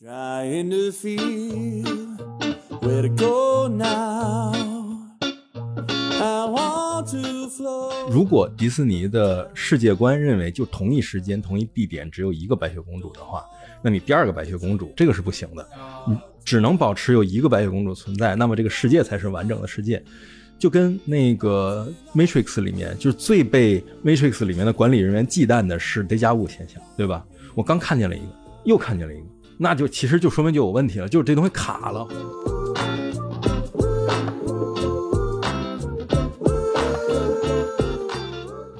Trying to feel where to go now. I want to flow. 如果迪士尼的世界观认为就同一时间、同一地点只有一个白雪公主的话，那你第二个白雪公主这个是不行的，你只能保持有一个白雪公主存在，那么这个世界才是完整的世界。就跟那个 Matrix 里面，就是最被 Matrix 里面的管理人员忌惮的是 deja vu 现象，对吧？我刚看见了一个，又看见了一个，那就其实就说明就有问题了，就是这东西卡了。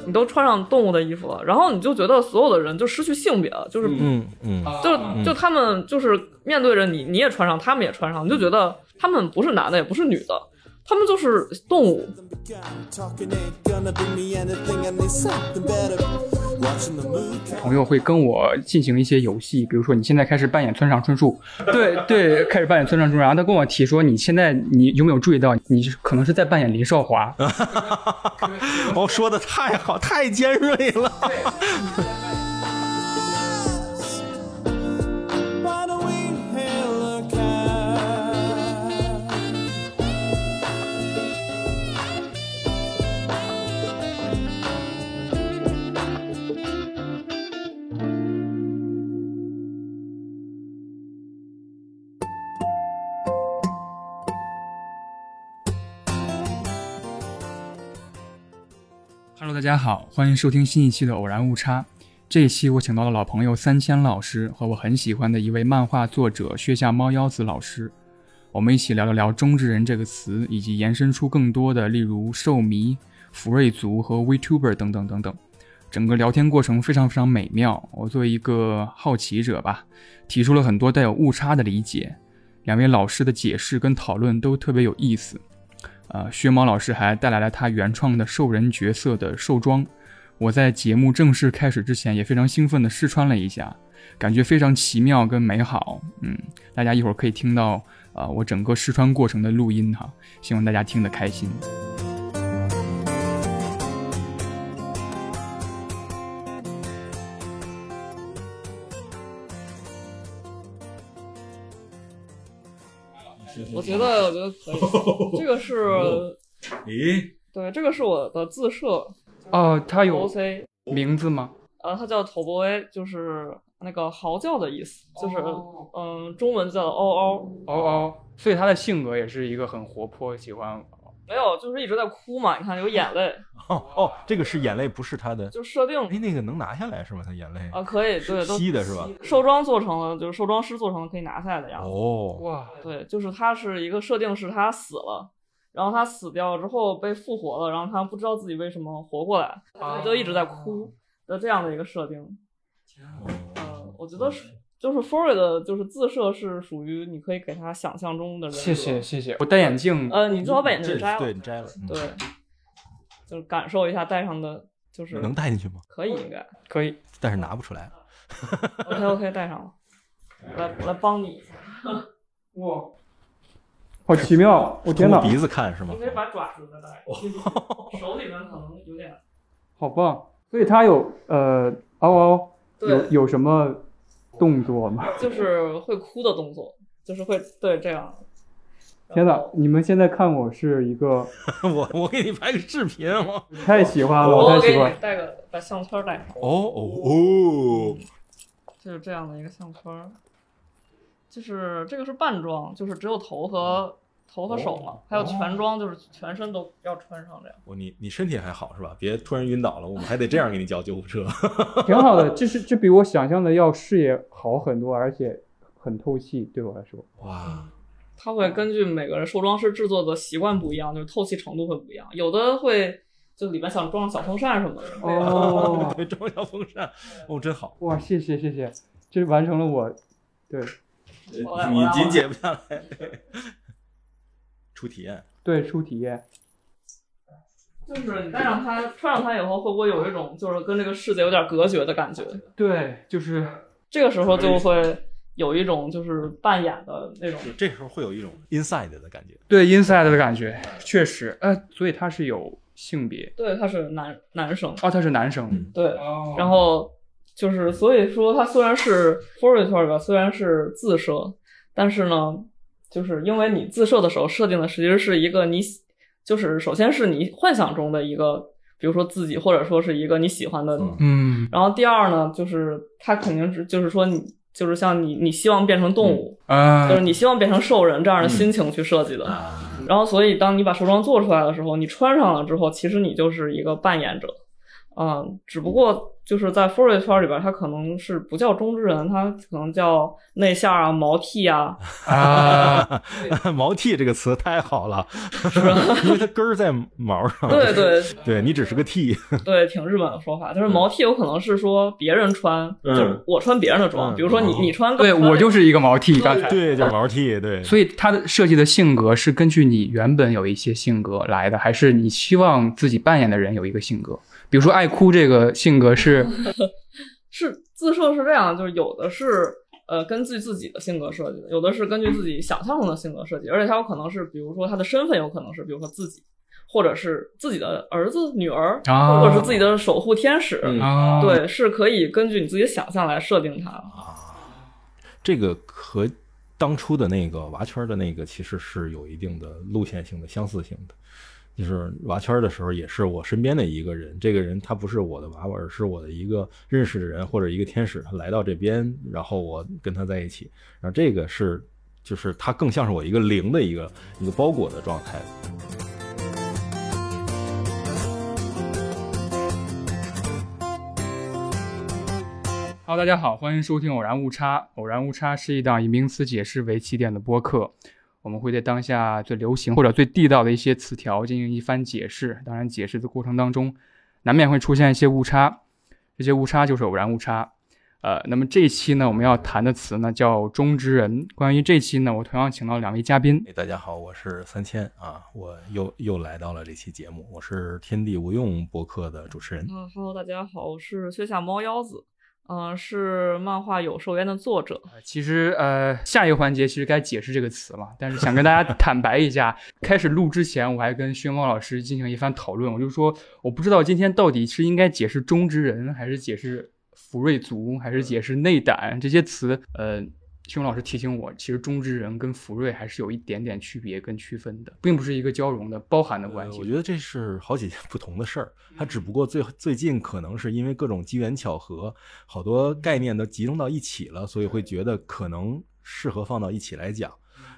你都穿上动物的衣服了，然后你就觉得所有的人就失去性别了，就是嗯嗯，就就他们就是面对着你，你也穿上，他们也穿上，你就觉得他们不是男的，也不是女的，他们就是动物。朋友会跟我进行一些游戏，比如说你现在开始扮演村上春树，对对，开始扮演村上春树，然后他跟我提说，你现在你有没有注意到，你可能是在扮演林少华，哦，说的太好，太尖锐了。大家好，欢迎收听新一期的偶然误差。这一期我请到了老朋友三千老师和我很喜欢的一位漫画作者穴下猫腰子老师，我们一起聊了聊“中之人”这个词，以及延伸出更多的，例如兽迷、福瑞族和 VTuber 等等等等。整个聊天过程非常非常美妙。我作为一个好奇者吧，提出了很多带有误差的理解。两位老师的解释跟讨论都特别有意思。呃，薛猫老师还带来了他原创的兽人角色的兽装。我在节目正式开始之前也非常兴奋地试穿了一下，感觉非常奇妙跟美好。嗯，大家一会儿可以听到呃我整个试穿过程的录音哈，希望大家听得开心。我觉得，我觉得可以。这个是，咦，对，这个是我的自设哦，它有 OC，名字吗？呃，它叫头波威，就是那个嚎叫的意思，就是哦。嗯，中文叫嗷嗷，嗷嗷，所以他的性格也是一个很活泼，喜欢没有，就是一直在哭嘛。你看有眼泪，哦哦，这个是眼泪，不是他的。就设定哎，那个能拿下来是吗？他眼泪啊，可以，对，都吸的是吧？兽装做成了，就是兽装师做成了可以拿下来的样子。哦，哇，对，就是他是一个设定是他死了，然后他死掉之后被复活了，然后他不知道自己为什么活过来，啊就一直在哭的这样的一个设定。呃，我觉得是就是 Furry 的，就是自设是属于你可以给他想象中的人格。谢谢谢谢，我戴眼镜，呃，你最好把眼镜摘了，对你摘了，嗯对，就是感受一下戴上的，就是能戴进去吗？可以应该。可以，但是拿不出来。OK OK，戴上了，来我来帮你，哇，好奇妙，我天哪，通过鼻子看是吗你？可以把爪子再戴上，手里面可能有点。好棒！所以它有呃嗷嗷有，有什么动作吗？就是会哭的动作，就是会对这样。天哪！你们现在看我是一个 我我给你拍个视频我。太喜欢了，我我给你太喜欢。带个把项圈带上，哦哦哦，就是这样的一个项圈。就是这个是半装，就是只有头和头和手嘛，还有全装，就是全身都要穿上这样。我你你身体还好是吧？别突然晕倒了，我们还得这样给你叫救护车。挺好的，就是这比我想象的要视野好很多，而且很透气，对我来说。哇，它会根据每个人受装师制作的习惯不一样，就是透气程度会不一样，有的会就里面想装上小风扇什么的。哦，对，装小风扇，哦，真好。哇，谢谢谢谢，这完成了我对你紧解不下来，初体验。对初体验。就是你戴上它，穿上它以后，会不会有一种就是跟这个世界有点隔绝的感觉？对，就是这个时候就会有一种就是扮演的那种就这时候会有一种 inside 的感觉。对 inside 的感觉，确实，呃，所以他是有性别对，他是男男生，哦，他是男生，嗯对，哦然后就是所以说它虽然是 f o r a t o r 吧，虽然是自设，但是呢，就是因为你自设的时候设定的其实是一个你喜，就是首先是你幻想中的一个，比如说自己，或者说是一个你喜欢的。嗯。然后第二呢，就是他肯定是就是说你就是像你你希望变成动物，啊。就是你希望变成兽人这样的心情去设计的。然后，所以当你把兽装做出来的时候，你穿上了之后，其实你就是一个扮演者，嗯，只不过就是在 f o r y 圈里边，它可能是不叫中之人，他可能叫内向啊、毛剃啊，啊，毛剃这个词太好了，是因为它根儿在毛上。对对对你只是个剃，对，挺日本的说法。就是毛剃有可能是说别人穿，嗯就是我穿别人的装，嗯比如说你你穿，对我就是一个毛剃，刚才。对，叫毛剃，对。所以它的设计的性格是根据你原本有一些性格来的，还是你希望自己扮演的人有一个性格？比如说爱哭这个性格是，是 自设是这样，就是有的是呃根据自己的性格设计的，有的是根据自己想象中的性格设计，而且它有可能是，比如说他的身份有可能是，比如说自己，或者是自己的儿子、女儿，啊或者是自己的守护天使，嗯啊，对，是可以根据你自己的想象来设定它。啊这个和当初的那个娃圈的那个其实是有一定的路线性的相似性的。就是娃圈的时候，也是我身边的一个人，这个人他不是我的娃娃，而是我的一个认识的人或者一个天使，他来到这边，然后我跟他在一起，然后这个是就是他更像是我一个灵的一个一个包裹的状态。Hello，大家好，欢迎收听《偶然误差》。偶然误差是一档以名词解释为起点的播客，我们会对当下最流行或者最地道的一些词条进行一番解释。当然，解释的过程当中，难免会出现一些误差，这些误差就是偶然误差。呃，那么这一期呢，我们要谈的词呢叫中之人。关于这期呢，我同样请到两位嘉宾，哎，大家好，我是三千啊，我又又来到了这期节目，我是天地无用博客的主持人。啊哈喽，大家好，我是薛下猫腰子，嗯、是漫画《有兽焉》的作者。其实呃，下一个环节其实该解释这个词了，但是想跟大家 坦白一下，开始录之前我还跟薛猫老师进行一番讨论，我就说我不知道今天到底是应该解释中之人，还是解释福瑞族，还是解释内胆这些词。呃，薛猫老师提醒我，其实中之人跟福瑞还是有一点点区别跟区分的，并不是一个交融的、包含的关系。呃我觉得这是好几件 不同的事儿，它只不过最最近可能是因为各种机缘巧合，好多概念都集中到一起了，所以会觉得可能适合放到一起来讲。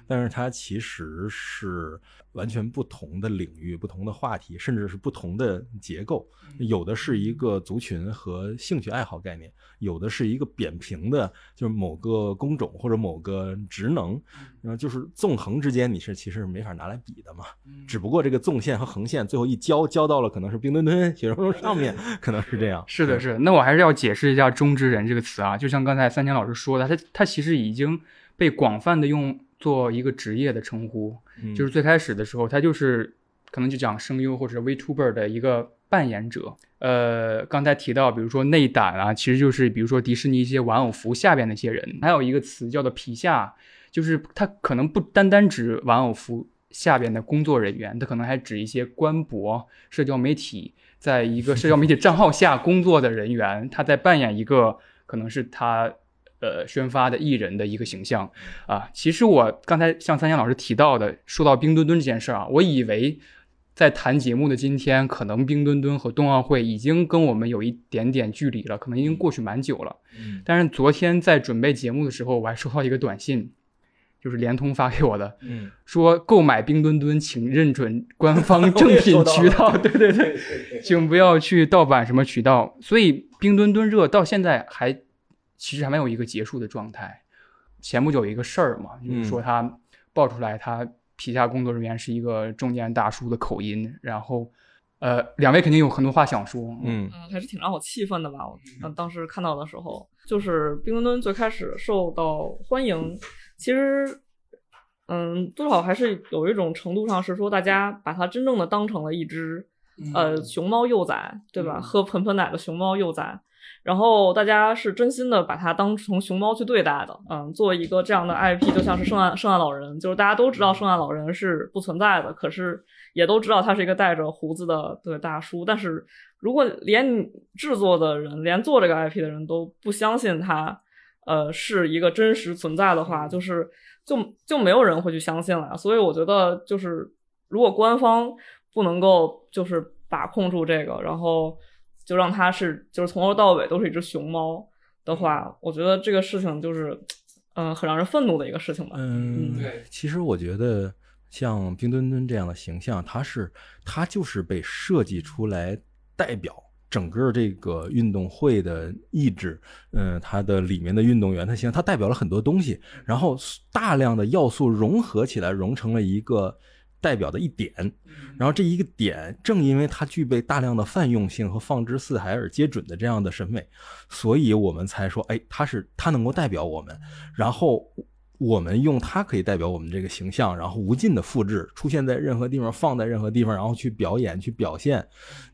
但是它其实是完全不同的领域、不同的话题，甚至是不同的结构。有的是一个族群和兴趣爱好概念，有的是一个扁平的，就是某个工种或者某个职能，然后就是纵横之间，你是其实是没法拿来比的嘛。只不过这个纵线和横线最后一交，交到了可能是冰墩墩雪容融上面，可能是这样。是的，是的。那我还是要解释一下“中之人”这个词啊，就像刚才三千老师说的，他他其实已经被广泛的用作一个职业的称呼。嗯就是最开始的时候，他就是可能就讲声优或者 VTuber 的一个扮演者。呃，刚才提到，比如说内胆啊，其实就是比如说迪士尼一些玩偶服下边那些人。还有一个词叫做皮下，就是他可能不单单指玩偶服下边的工作人员，他可能还指一些官博、社交媒体，在一个社交媒体账号下工作的人员，他在扮演一个可能是他呃宣发的艺人的一个形象啊。其实我刚才像三江老师提到的，说到冰墩墩这件事儿啊，我以为在谈节目的今天，可能冰墩墩和冬奥会已经跟我们有一点点距离了，可能已经过去蛮久了。嗯但是昨天在准备节目的时候，我还收到一个短信，就是联通发给我的，嗯，说购买冰墩墩请认准官 方正品渠道，对对对，请不要去盗版什么渠道。所以冰墩墩热到现在还其实还没有一个结束的状态。前不久有一个事儿嘛，就是说他爆出来他皮下工作人员是一个中年大叔的口音，然后呃，两位肯定有很多话想说，嗯嗯，还是挺让我气愤的吧。我当当时看到的时候，就是冰墩墩最开始受到欢迎，其实，嗯，多少还是有一种程度上是说，大家把它真正的当成了一只呃熊猫幼崽，对吧？喝盆盆奶的熊猫幼崽。然后大家是真心的把它当成熊猫去对待的。嗯，作为一个这样的 IP，就像是圣诞圣诞老人，就是大家都知道圣诞老人是不存在的，可是也都知道他是一个带着胡子的对大叔。但是如果连制作的人，连做这个 IP 的人都不相信他，呃，是一个真实存在的话，就是就就没有人会去相信了。所以我觉得，就是如果官方不能够就是把控住这个，然后。就让它是，就是从头到尾都是一只熊猫的话，我觉得这个事情就是，嗯，很让人愤怒的一个事情吧。嗯，对。其实我觉得像冰墩墩这样的形象，它是它就是被设计出来代表整个这个运动会的意志。嗯，它的里面的运动员，它形象它代表了很多东西，然后大量的要素融合起来，融成了一个。代表的一点，然后这一个点，正因为它具备大量的泛用性和放之四海而皆准的这样的审美，所以我们才说，哎，它是它能够代表我们，然后我们用它可以代表我们这个形象，然后无尽的复制，出现在任何地方，放在任何地方，然后去表演、去表现，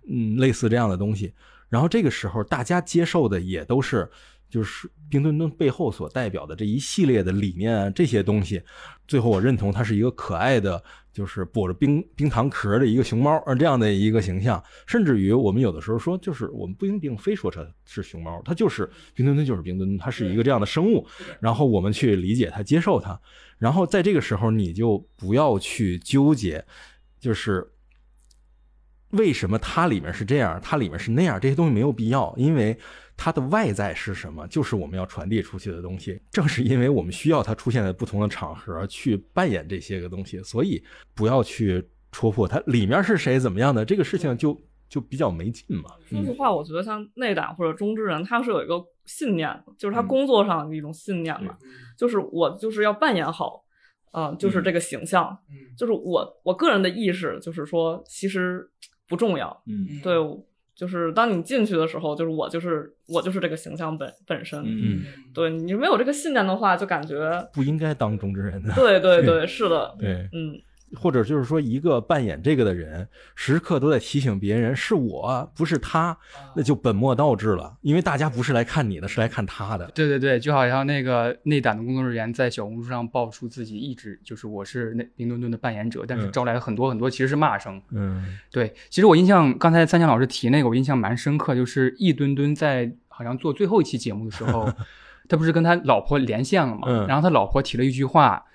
嗯，类似这样的东西。然后这个时候，大家接受的也都是。就是冰墩墩背后所代表的这一系列的理念啊，这些东西，最后我认同它是一个可爱的，就是裹着冰冰糖壳的一个熊猫啊，这样的一个形象。甚至于我们有的时候说，就是我们不一定非说它是熊猫，它就是冰墩墩，就是冰墩墩，它是一个这样的生物。然后我们去理解它，接受它。然后在这个时候，你就不要去纠结，就是为什么它里面是这样，它里面是那样，这些东西没有必要，因为。它的外在是什么？就是我们要传递出去的东西。正是因为我们需要它出现在不同的场合去扮演这些个东西，所以不要去戳破它里面是谁怎么样的这个事情，就就比较没劲嘛。说实话，我觉得像内胆或者中之人，他是有一个信念，就是他工作上的一种信念嘛，就是我就是要扮演好，嗯，就是这个形象，嗯。就是我我个人的意识，就是说其实不重要，嗯，对。就是当你进去的时候，就是我就是我就是这个形象本本身，嗯，对你没有这个信念的话，就感觉不应该当中之人的。对对对，是的，对，嗯。或者就是说，一个扮演这个的人，时刻都在提醒别人是我不是他，那就本末倒置了。因为大家不是来看你的，是来看他的。对对对，就好像那个内胆的工作人员在小红书上爆出自己一直就是我是那冰墩墩的扮演者，但是招来了很多很多其实是骂声。嗯，对，其实我印象刚才三强老师提那个，我印象蛮深刻，就是一墩墩在好像做最后一期节目的时候，他不是跟他老婆连线了嘛？然后他老婆提了一句话。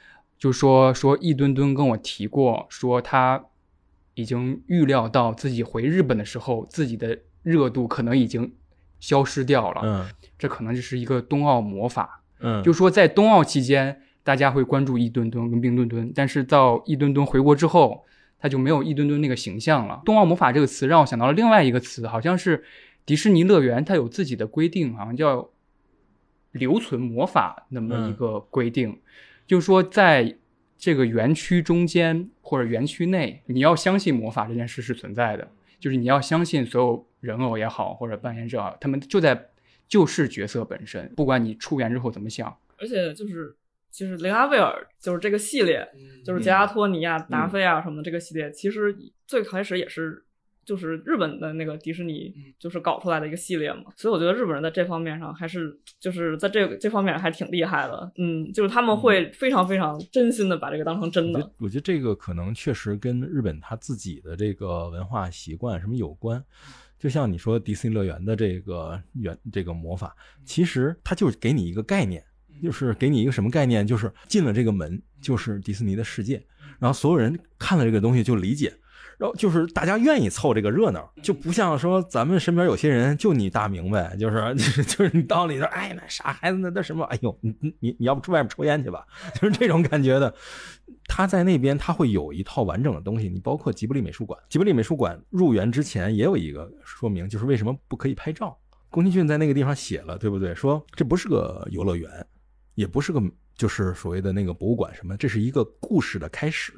就说说易墩墩跟我提过，说他已经预料到自己回日本的时候，自己的热度可能已经消失掉了。嗯，这可能就是一个冬奥魔法。嗯，就说在冬奥期间，大家会关注易墩墩跟冰墩墩，但是到易墩墩回国之后，他就没有易墩墩那个形象了。冬奥魔法这个词让我想到了另外一个词，好像是迪士尼乐园它有自己的规定，好像叫留存魔法那么一个规定。就是说，在这个园区中间或者园区内，你要相信魔法这件事是存在的。就是你要相信所有人偶也好，或者扮演者，他们就在就是角色本身，不管你出园之后怎么想。而且就是，其实雷拉威尔就是这个系列，就是杰拉托尼亚、达菲啊什么的这个系列，其实最开始也是。就是日本的那个迪士尼，就是搞出来的一个系列嘛，所以我觉得日本人在这方面上还是就是在这这方面还挺厉害的，嗯，就是他们会非常非常真心的把这个当成真的。我觉得这个可能确实跟日本他自己的这个文化习惯什么有关，就像你说迪士尼乐园的这个原这个魔法，其实它就是给你一个概念，就是给你一个什么概念，就是进了这个门就是迪士尼的世界，然后所有人看了这个东西就理解。然后就是大家愿意凑这个热闹，就不像说咱们身边有些人就你大明白，就是 就是你到里头，哎，那傻孩子那那什么，哎呦，你你你你要不出外面抽烟去吧，就是这种感觉的。他在那边他会有一套完整的东西，你包括吉卜力美术馆，吉卜力美术馆入园之前也有一个说明，就是为什么不可以拍照。宫崎骏在那个地方写了，对不对？说这不是个游乐园，也不是个就是所谓的那个博物馆什么，这是一个故事的开始。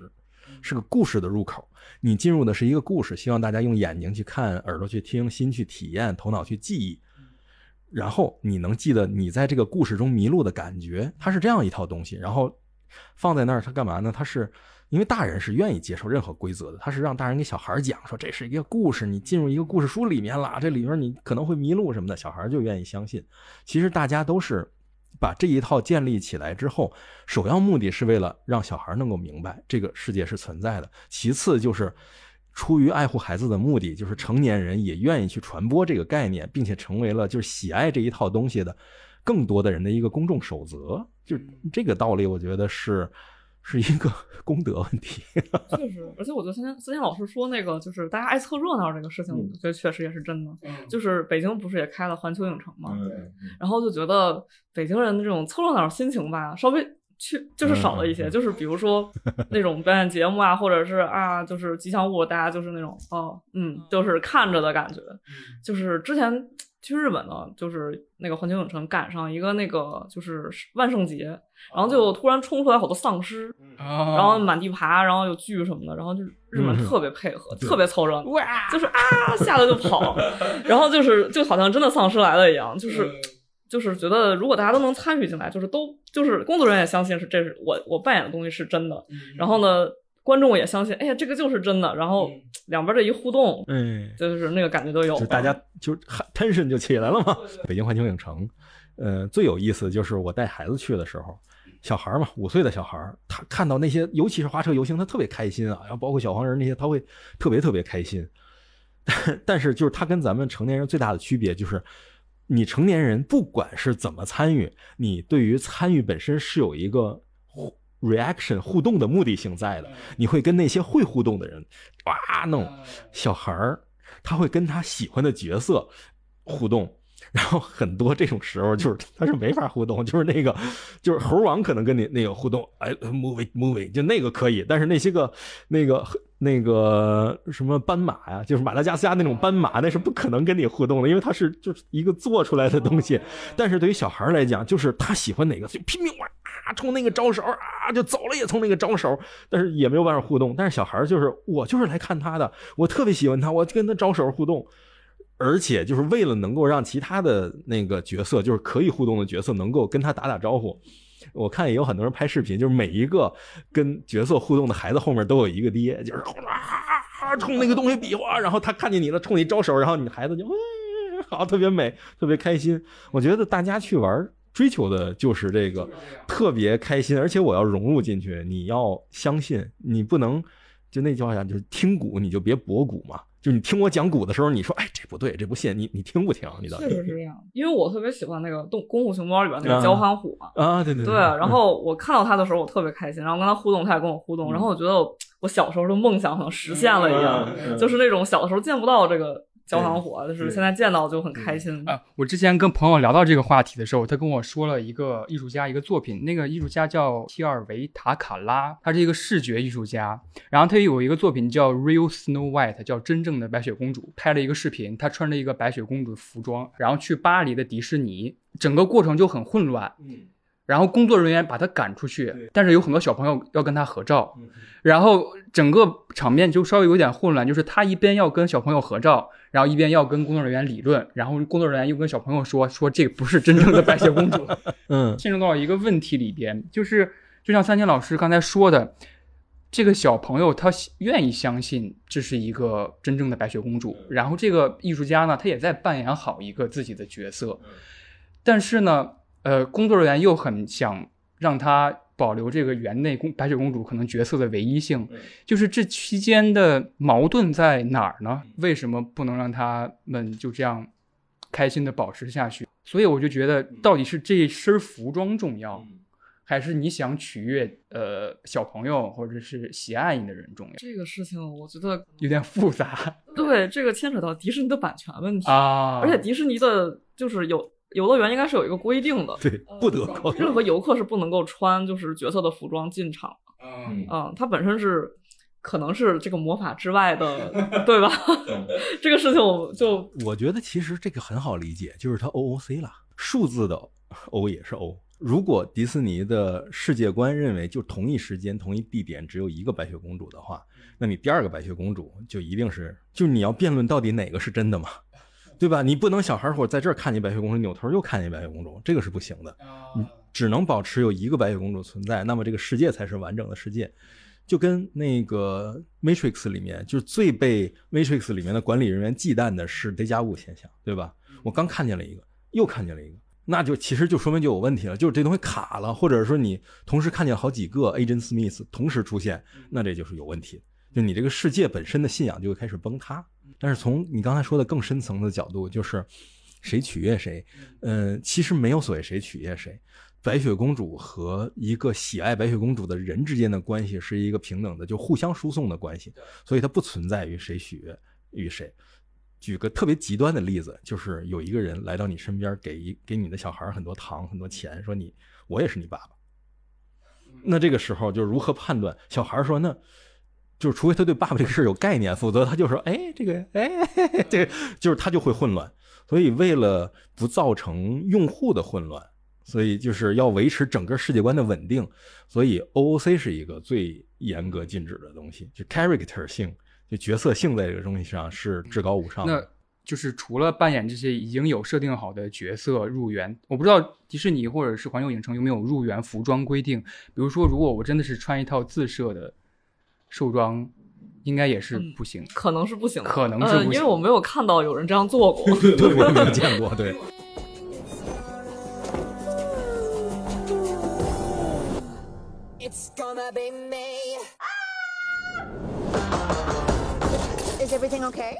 是个故事的入口，你进入的是一个故事，希望大家用眼睛去看，耳朵去听，心去体验，头脑去记忆，然后你能记得你在这个故事中迷路的感觉，它是这样一套东西。然后放在那儿，它干嘛呢？它是因为大人是愿意接受任何规则的，它是让大人给小孩讲说这是一个故事，你进入一个故事书里面了，这里面你可能会迷路什么的，小孩就愿意相信。其实大家都是把这一套建立起来之后，首要目的是为了让小孩能够明白这个世界是存在的，其次就是。出于爱护孩子的目的，就是成年人也愿意去传播这个概念，并且成为了就是喜爱这一套东西的更多的人的一个公众守则。就这个道理，我觉得是是一个 功德问题。确实，而且我觉得三千三千老师说那个就是大家爱凑热闹这个事情，我觉得确实也是真的。就是北京不是也开了环球影城嘛，然后就觉得北京人的这种凑热闹心情吧，稍微。去就是少了一些，就是比如说 那种表演节目啊，或者是啊，就是吉祥物，大家就是那种哦，嗯，就是看着的感觉。就是之前去日本呢，就是那个环球影城赶上一个那个就是万圣节，然后就突然冲出来好多丧尸，然后满地爬，然后有剧什么的，然后就日本特别配合，特别凑热闹，就是啊，吓得就跑，然后就是就好像真的丧尸来了一样，就是。就是觉得，如果大家都能参与进来，就是都就是工作人员也相信是这是我我扮演的东西是真的，然后呢，观众也相信，哎呀，这个就是真的，然后两边这一互动，嗯，就是那个感觉都有，就大家就 tension 就起来了嘛。北京环球影城，呃，最有意思就是我带孩子去的时候，小孩嘛，五岁的小孩，他看到那些，尤其是花车游行，他特别开心啊，然后包括小黄人那些，他会特别特别开心。但是就是他跟咱们成年人最大的区别就是。你成年人不管是怎么参与，你对于参与本身是有一个 reaction 互动的目的性在的。你会跟那些会互动的人哇弄，小孩儿他会跟他喜欢的角色互动。然后很多这种时候就是 他是没法互动，就是那个就是猴王可能跟你那个互动，哎，movie movie 就那个可以，但是那些个那个那个什么斑马呀，就是马达加斯加那种斑马，那是不可能跟你互动的，因为它是就是一个做出来的东西。但是对于小孩来讲，就是他喜欢哪个就拼命哇冲那个招手啊就走了也冲那个招手，但是也没有办法互动。但是小孩就是我就是来看他的，我特别喜欢他，我跟他招手互动。而且就是为了能够让其他的那个角色，就是可以互动的角色，能够跟他打打招呼。我看也有很多人拍视频，就是每一个跟角色互动的孩子后面都有一个爹，就是啊冲那个东西比划，然后他看见你了，冲你招手，然后你孩子就 好，特别美，特别开心。我觉得大家去玩追求的就是这个特别开心，而且我要融入进去，你要相信，你不能就那句话讲，就是听鼓你就别博鼓嘛。就你听我讲古的时候，你说哎这不对，这不信，你你听不听？你到底确实是这样，因为我特别喜欢那个《动功夫熊猫》里边那个焦憨虎嘛。啊，对对对。然后我看到他的时候，我特别开心，然后跟他互动，他也跟我互动，然后我觉得我小时候的梦想好像实现了一样，就是那种小的时候见不到这个。焦糖火，就是现在见到就很开心啊！我之前跟朋友聊到这个话题的时候，他跟我说了一个艺术家一个作品，那个艺术家叫提尔维塔卡拉，他是一个视觉艺术家。然后他有一个作品叫《Real Snow White》，叫真正的白雪公主，拍了一个视频，他穿着一个白雪公主的服装，然后去巴黎的迪士尼，整个过程就很混乱。嗯。然后工作人员把他赶出去，但是有很多小朋友要跟他合照，然后整个场面就稍微有点混乱，就是他一边要跟小朋友合照，然后一边要跟工作人员理论，然后工作人员又跟小朋友说说这不是真正的白雪公主，嗯，陷入到一个问题里边，就是就像三千老师刚才说的，这个小朋友他愿意相信这是一个真正的白雪公主，然后这个艺术家呢，他也在扮演好一个自己的角色，但是呢。呃，工作人员又很想让他保留这个园内公白雪公主可能角色的唯一性，就是这期间的矛盾在哪儿呢？为什么不能让他们就这样开心的保持下去？所以我就觉得，到底是这身服装重要，还是你想取悦呃小朋友或者是喜爱你的人重要？这个事情我觉得 有点复杂。对，这个牵扯到迪士尼的版权问题啊，而且迪士尼的就是有。游乐园应该是有一个规定的，对，不得任何游客是不能够穿就是角色的服装进场。嗯，嗯，它本身是可能是这个魔法之外的，对吧？这个事情我就我觉得其实这个很好理解，就是它 O O C 了，数字的 O 也是 O。如果迪士尼的世界观认为就同一时间同一地点只有一个白雪公主的话，那你第二个白雪公主就一定是，就你要辩论到底哪个是真的嘛？对吧？你不能小孩伙在这儿看见白雪公主，扭头又看见白雪公主，这个是不行的。你只能保持有一个白雪公主存在，那么这个世界才是完整的世界。就跟那个 Matrix 里面，就是最被 Matrix 里面的管理人员忌惮的是 deja vu 现象，对吧？我刚看见了一个，又看见了一个，那就其实就说明就有问题了，就是这东西卡了，或者说你同时看见好几个 Agent Smith 同时出现，那这就是有问题，就你这个世界本身的信仰就会开始崩塌。但是从你刚才说的更深层的角度，就是谁取悦谁，嗯，其实没有所谓谁取悦谁。白雪公主和一个喜爱白雪公主的人之间的关系是一个平等的，就互相输送的关系，所以它不存在于谁取悦于谁。举个特别极端的例子，就是有一个人来到你身边，给一给你的小孩很多糖、很多钱，说你我也是你爸爸。那这个时候就如何判断？小孩说，那就是除非他对爸爸这个事儿有概念，否则他就说，哎，这个，哎，这个就是他就会混乱。所以为了不造成用户的混乱。所以就是要维持整个世界观的稳定，所以 OOC 是一个最严格禁止的东西，就 character 性，就角色性在这个东西上是至高无上的。那就是除了扮演这些已经有设定好的角色入园，我不知道迪士尼或者是环球影城有没有入园服装规定。比如说，如果我真的是穿一套自设的兽装，应该也是不行，可能是不行的，可能是不行，因为我没有看到有人这样做过，对，我没见过，对。It's gonna be me. Is everything okay?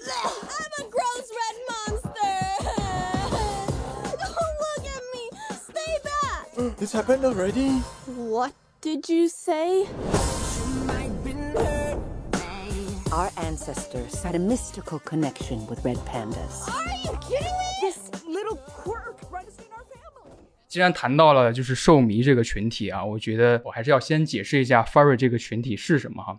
I'm a gross red monster. Don't look at me. Stay back. This happened already? What did you say? Our ancestors had a mystical connection with red pandas. Are you kidding me? This little quirk runs in our family. 既然谈到了就是兽迷这个群体啊，我觉得我还是要先解释一下 furry 这个群体是什么哈。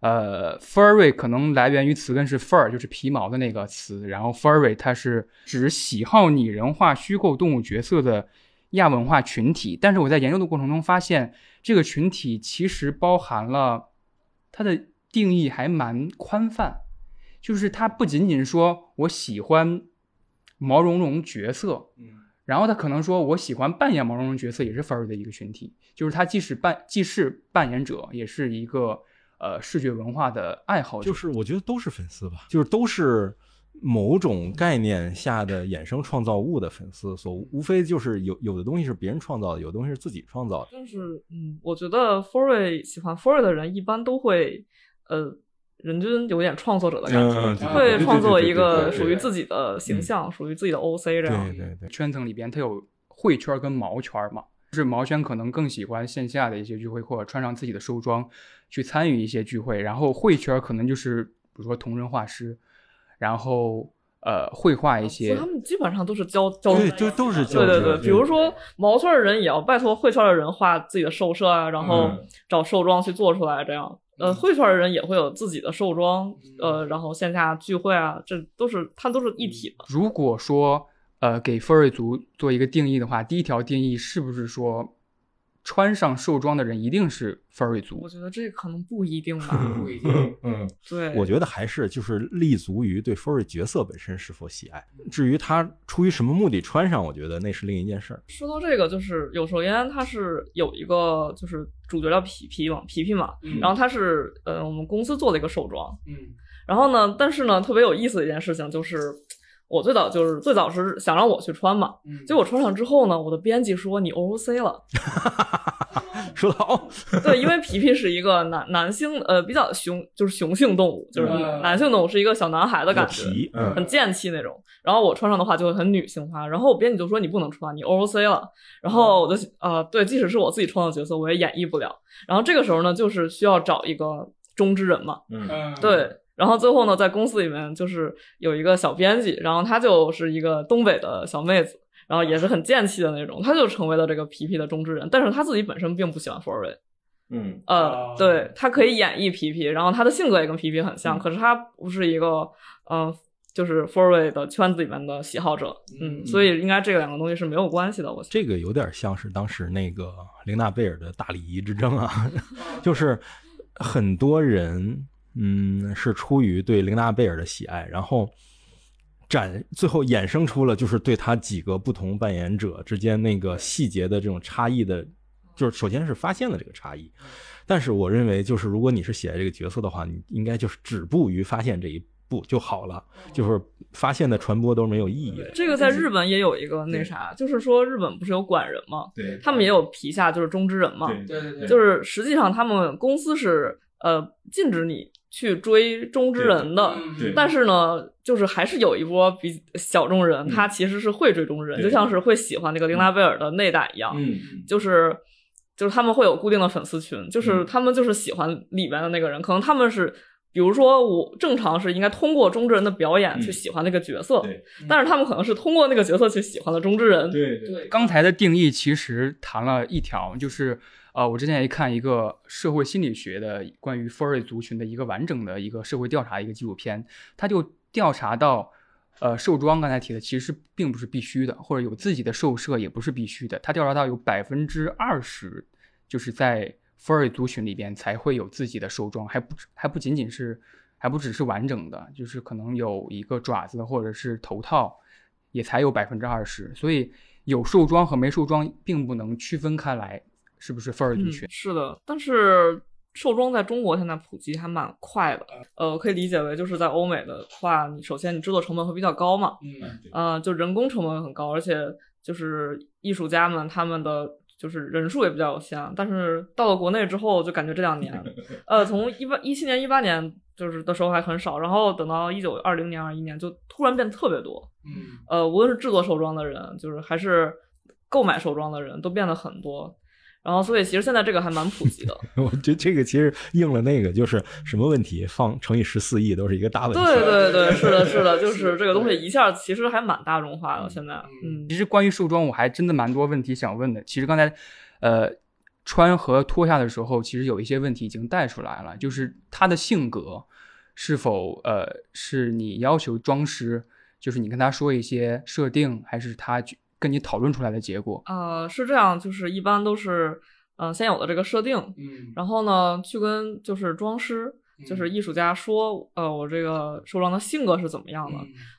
呃，furry 可能来源于词根是 fur，就是皮毛的那个词，然后 furry 它是指喜好拟人化虚构动物角色的亚文化群体。但是我在研究的过程中发现，这个群体其实包含了它的定义还蛮宽泛，就是它不仅仅说我喜欢毛茸茸角色，嗯。然后他可能说，我喜欢扮演毛茸茸角色，也是 furry 的一个群体，就是他既是扮既是扮演者，也是一个呃视觉文化的爱好者。就是我觉得都是粉丝吧，就是都是某种概念下的衍生创造物的粉丝，所无非就是有有的东西是别人创造的，有的东西是自己创造的。但是，嗯，我觉得 furry 喜欢 furry 的人一般都会，呃。人均有点创作者的感觉，会创作一个属于自己的形象，属于自己的 OC 这样。对对对，圈层里边它有会圈跟毛圈嘛，就是毛圈可能更喜欢线下的一些聚会，或者穿上自己的兽装去参与一些聚会，然后会圈可能就是比如说同人画师，然后呃绘画一些。他们基本上都是教教，对，就都是教。对对对，比如说毛圈的人也要拜托会圈的人画自己的兽舍啊，然后找兽装去做出来这样。呃，会圈的人也会有自己的兽装，呃，然后线下聚会啊，这都是它都是一体的。如果说呃给 furry 族做一个定义的话，第一条定义是不是说？穿上兽装的人一定是 furry 族？我觉得这可能不一定吧。不一定。嗯，对。我觉得还是就是立足于对 furry 角色本身是否喜爱。至于他出于什么目的穿上，我觉得那是另一件事儿。说到这个，就是有首先他是有一个就是主角叫皮皮嘛，皮皮嘛。嗯。然后他是呃我们公司做的一个兽装。嗯。然后呢，但是呢，特别有意思的一件事情就是。我最早就是最早是想让我去穿嘛，结果穿上之后呢，我的编辑说你 OOC 了，说得好，对，因为皮皮是一个男男性，呃，比较雄，就是雄性动物，就是男性动物是一个小男孩的感觉，很贱气那种。然后我穿上的话就会很女性化，然后我编辑就说你不能穿，你 OOC 了。然后我就呃，对，即使是我自己创造角色，我也演绎不了。然后这个时候呢，就是需要找一个中之人嘛，嗯，对。然后最后呢，在公司里面就是有一个小编辑，然后她就是一个东北的小妹子，然后也是很贱气的那种，她就成为了这个皮皮的中之人。但是她自己本身并不喜欢 furry，嗯，呃，对，她可以演绎皮皮，然后她的性格也跟皮皮很像，可是她不是一个，嗯，就是 furry 的圈子里面的喜好者，嗯，所以应该这两个东西是没有关系的。我这个有点像是当时那个玲娜贝尔的大礼仪之争啊，就是很多人。嗯，是出于对琳娜贝尔的喜爱，然后展最后衍生出了就是对他几个不同扮演者之间那个细节的这种差异的，就是首先是发现了这个差异，但是我认为就是如果你是写这个角色的话，你应该就是止步于发现这一步就好了，就是发现的传播都是没有意义的。这个在日本也有一个那啥，就是说日本不是有管人吗？对他们也有皮下就是中之人嘛，对对对就是实际上他们公司是呃禁止你去追中之人的，但是呢，就是还是有一波比小众人，他其实是会追中之人，就像是会喜欢那个琳娜贝尔的内胆一样，嗯。就是就是他们会有固定的粉丝群，就是他们就是喜欢里面的那个人，可能他们是。比如说，我正常是应该通过中之人的表演去喜欢那个角色，对但是他们可能是通过那个角色去喜欢了中之人。对对，刚才的定义其实谈了一条，就是呃，我之前也看一个社会心理学的关于 furry 族群的一个完整的一个社会调查一个纪录片，他就调查到，呃，兽装刚才提的其实并不是必须的，或者有自己的兽舍也不是必须的。他调查到有百分之二十，就是在 furry 族群里边才会有自己的兽装，还不还不仅仅是还不只是完整的，就是可能有一个爪子或者是头套，也才有百分之二十。所以有兽装和没兽装并不能区分开来，是不是 furry 族嗯群？，是的，但是兽装在中国现在普及还蛮快的。呃，可以理解为就是在欧美的话，你首先你制作成本会比较高嘛，嗯，呃，就人工成本很高，而且就是艺术家们他们的就是人数也比较有限。但是到了国内之后，就感觉这两年，呃，从一八一七年、一八年就是的时候还很少，然后等到一九二零年、二一年就突然变得特别多。嗯，呃，无论是制作兽装的人，就是还是购买兽装的人，都变得很多。然后，所以其实现在这个还蛮普及的。我觉得这个其实应了那个，就是什么问题放乘以十四亿都是一个大问题。对对对，是的，是的，就是这个东西一下其实还蛮大众化的。现在，嗯其，实关于兽装，我还真的蛮多问题想问的。其实刚才，呃，穿和脱下的时候，其实有一些问题已经带出来了，就是他的性格是否呃是你要求装师，就是你跟他说一些设定，还是他去跟你讨论出来的结果？呃，是这样，就是一般都是，嗯、先有的这个设定，嗯然后呢，去跟就是装师，就是艺术家说，呃，我这个兽装的性格是怎么样的。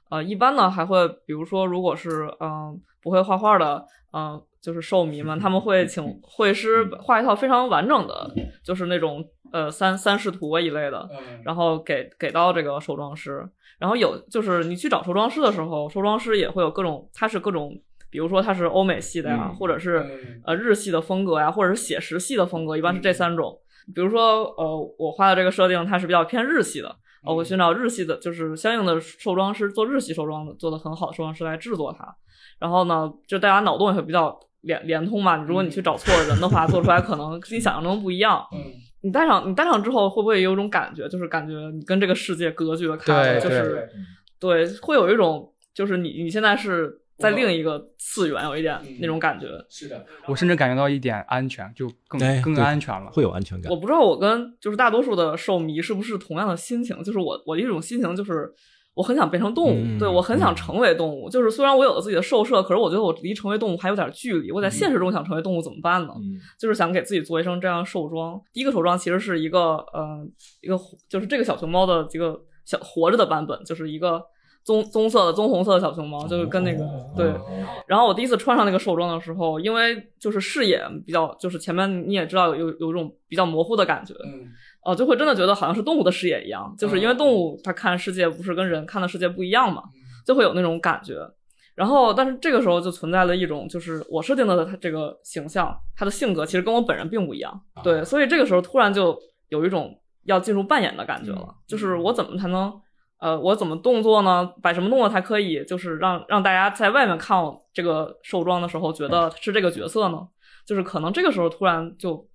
呃，一般呢还会，比如说，如果是嗯、不会画画的，嗯、就是兽迷们，他们会请绘师画一套非常完整的，就是那种呃三三视图啊一类的，然后给给到这个兽装师。然后有就是你去找兽装师的时候，兽装师也会有各种，他是各种，比如说它是欧美系的呀，嗯或者是呃日系的风格呀，或者是写实系的风格，一般是这三种。比如说呃，我画的这个设定它是比较偏日系的，呃，我会寻找日系的，就是相应的兽装师做日系兽装的做的很好的兽装师来制作它。然后呢，就大家脑洞也会比较连连通嘛。如果你去找错人的话，做出来可能跟你想象中不一样。嗯，你戴上你戴上之后，会不会有一种感觉，就是感觉你跟这个世界隔绝开了，对就是对，会有一种就是你你现在是在另一个次元，有一点那种感觉。是的，我甚至感觉到一点安全，就更更安全了。会有安全感我。不知道我跟就是大多数的兽迷是不是同样的心情，就是我我的一种心情就是我很想变成动物，嗯对我很想成为动物。就是虽然我有了自己的兽舍，可是我觉得我离成为动物还有点距离。我在现实中想成为动物怎么办呢？嗯就是想给自己做一身这样的兽装。第一个兽装其实是一个呃一个就是这个小熊猫的这个小活着的版本，就是一个。棕棕色的棕红色的小熊猫，就是跟那个对，然后我第一次穿上那个兽装的时候，因为就是视野比较，就是前面你也知道有有一种比较模糊的感觉，嗯。哦、就会真的觉得好像是动物的视野一样，就是因为动物它看世界不是跟人看的世界不一样嘛，就会有那种感觉。然后，但是这个时候就存在了一种，就是我设定的它这个形象，它的性格其实跟我本人并不一样。对，所以这个时候突然就有一种要进入扮演的感觉了，就是我怎么才能，呃，我怎么动作呢？摆什么动作才可以，就是让让大家在外面看我这个兽装的时候，觉得是这个角色呢？就是可能这个时候突然就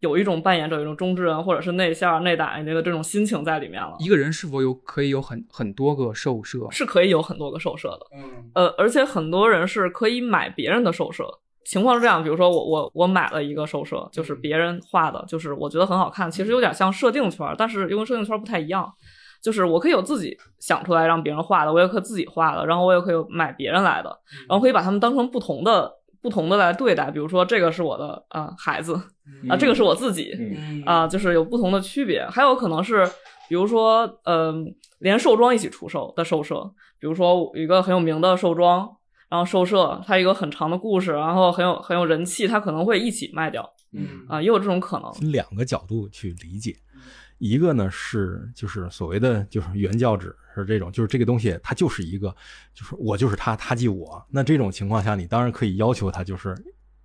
有一种扮演者，有一种中之人或者是内向、内胆一类的这种心情在里面了，一个人是否有可以有很很多个兽舍？是可以有很多个兽舍的。嗯呃，而且很多人是可以买别人的兽舍。情况是这样，比如说我我我买了一个兽舍，就是别人画的，就是我觉得很好看，其实有点像设定圈儿，但是又跟设定圈儿不太一样。就是我可以有自己想出来让别人画的，我也可以自己画的，然后我也可以买别人来的，然后可以把他们当成不同的不同的来对待，比如说这个是我的啊、呃孩子啊、这个是我自己嗯啊、就是有不同的区别，还有可能是比如说嗯、连兽装一起出售的兽舍，比如说一个很有名的兽装，然后兽舍它一个很长的故事，然后很有很有人气，它可能会一起卖掉嗯啊、也有这种可能。从两个角度去理解，一个呢是就是所谓的就是原教旨是这种，就是这个东西它就是一个，就是我就是他，他即我。那这种情况下，你当然可以要求他就是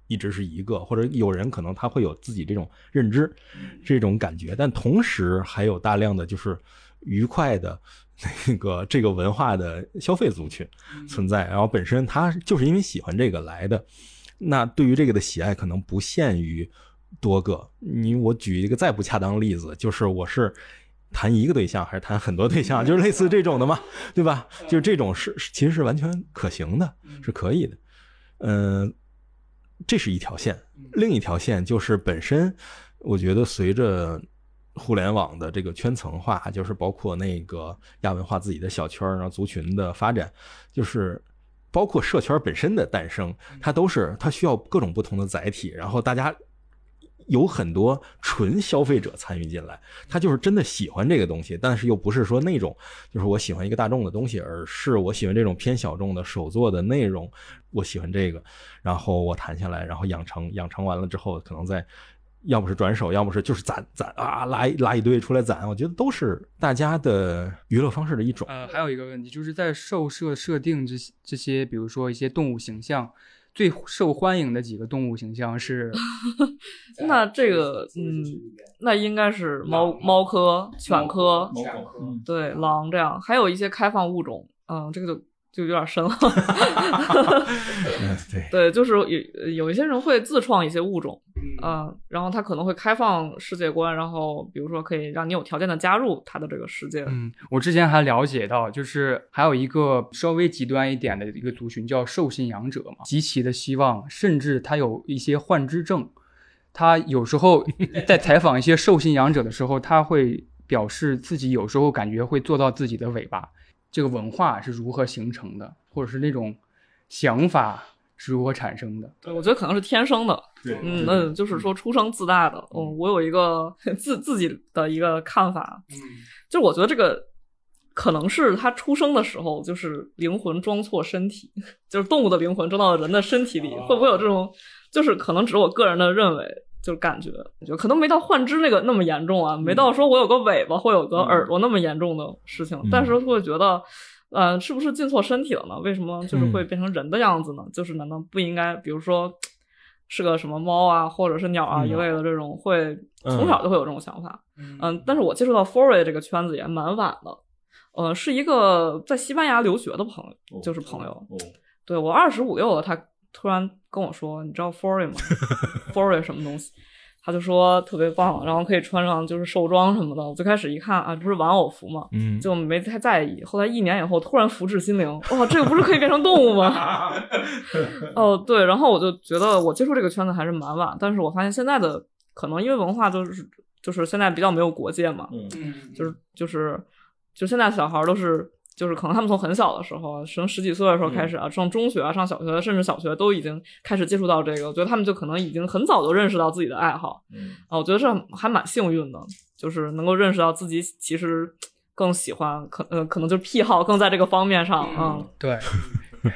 一直是一个，或者有人可能他会有自己这种认知，这种感觉，但同时还有大量的就是愉快的。那个这个文化的消费族群存在，然后本身他就是因为喜欢这个来的，那对于这个的喜爱可能不限于多个。你我举一个再不恰当的例子，就是我是谈一个对象还是谈很多对象，就是类似这种的嘛，对吧？就是这种是是其实是完全可行的，是可以的。嗯、这是一条线，另一条线就是本身，我觉得随着互联网的这个圈层化，就是包括那个亚文化自己的小圈儿，然后族群的发展，就是包括社圈本身的诞生，它都是它需要各种不同的载体，然后大家有很多纯消费者参与进来，他就是真的喜欢这个东西，但是又不是说那种就是我喜欢一个大众的东西，而是我喜欢这种偏小众的手作的内容，我喜欢这个，然后我谈下来，然后养成，养成完了之后，可能再。要不是转手，要不是就是攒攒啊，拉一拉一堆出来攒，我觉得都是大家的娱乐方式的一种。呃，还有一个问题就是在兽社设定这这些，比如说一些动物形象，最受欢迎的几个动物形象是 那这个，嗯，那应该是猫猫科、犬科，嗯对狼这样，还有一些开放物种，嗯，这个就就有点深了。嗯，对，对，就是有有一些人会自创一些物种，嗯，然后他可能会开放世界观，然后比如说可以让你有条件的加入他的这个世界。嗯，我之前还了解到，就是还有一个稍微极端一点的一个族群叫兽信仰者嘛，极其的希望，甚至他有一些幻肢症。他有时候 在采访一些兽信仰者的时候，他会表示自己有时候感觉会做到自己的尾巴。这个文化是如何形成的，或者是那种想法是如何产生的？对，我觉得可能是天生的，对嗯，那就是说出生自带的。嗯，我有一个 自自己的一个看法，嗯就是我觉得这个可能是他出生的时候就是灵魂装错身体，就是动物的灵魂装到了人的身体里，会不会有这种？就是可能只是我个人的认为，就是感觉，就可能没到幻肢那个那么严重啊，没到说我有个尾巴或有个耳朵那么严重的事情，但是会觉得。呃，是不是进错身体了呢？为什么就是会变成人的样子呢？就是难道不应该，比如说是个什么猫啊，或者是鸟啊、嗯一类的这种，会从小就会有这种想法。嗯嗯，但是我接触到 foray 这个圈子也蛮晚的，呃，是一个在西班牙留学的朋友，就是朋友。哦，对我二十五六了，他突然跟我说：“你知道 foray 吗？foray 什么东西？”他就说特别棒，然后可以穿上就是兽装什么的。我最开始一看啊，不是玩偶服嘛，嗯，就没太在意。后来一年以后，突然福至心灵，哇，这个不是可以变成动物吗？哦，对，然后我就觉得我接触这个圈子还是蛮晚，但是我发现现在的可能因为文化就是就是现在比较没有国界嘛，嗯就是就是就现在小孩儿都是就是可能他们从很小的时候，从十几岁的时候开始啊，上中学啊、上小学，甚至小学都已经开始接触到这个。我觉得他们就可能已经很早就认识到自己的爱好嗯啊，我觉得这还蛮幸运的，就是能够认识到自己其实更喜欢，可呃可能就是癖好更在这个方面上，嗯，对，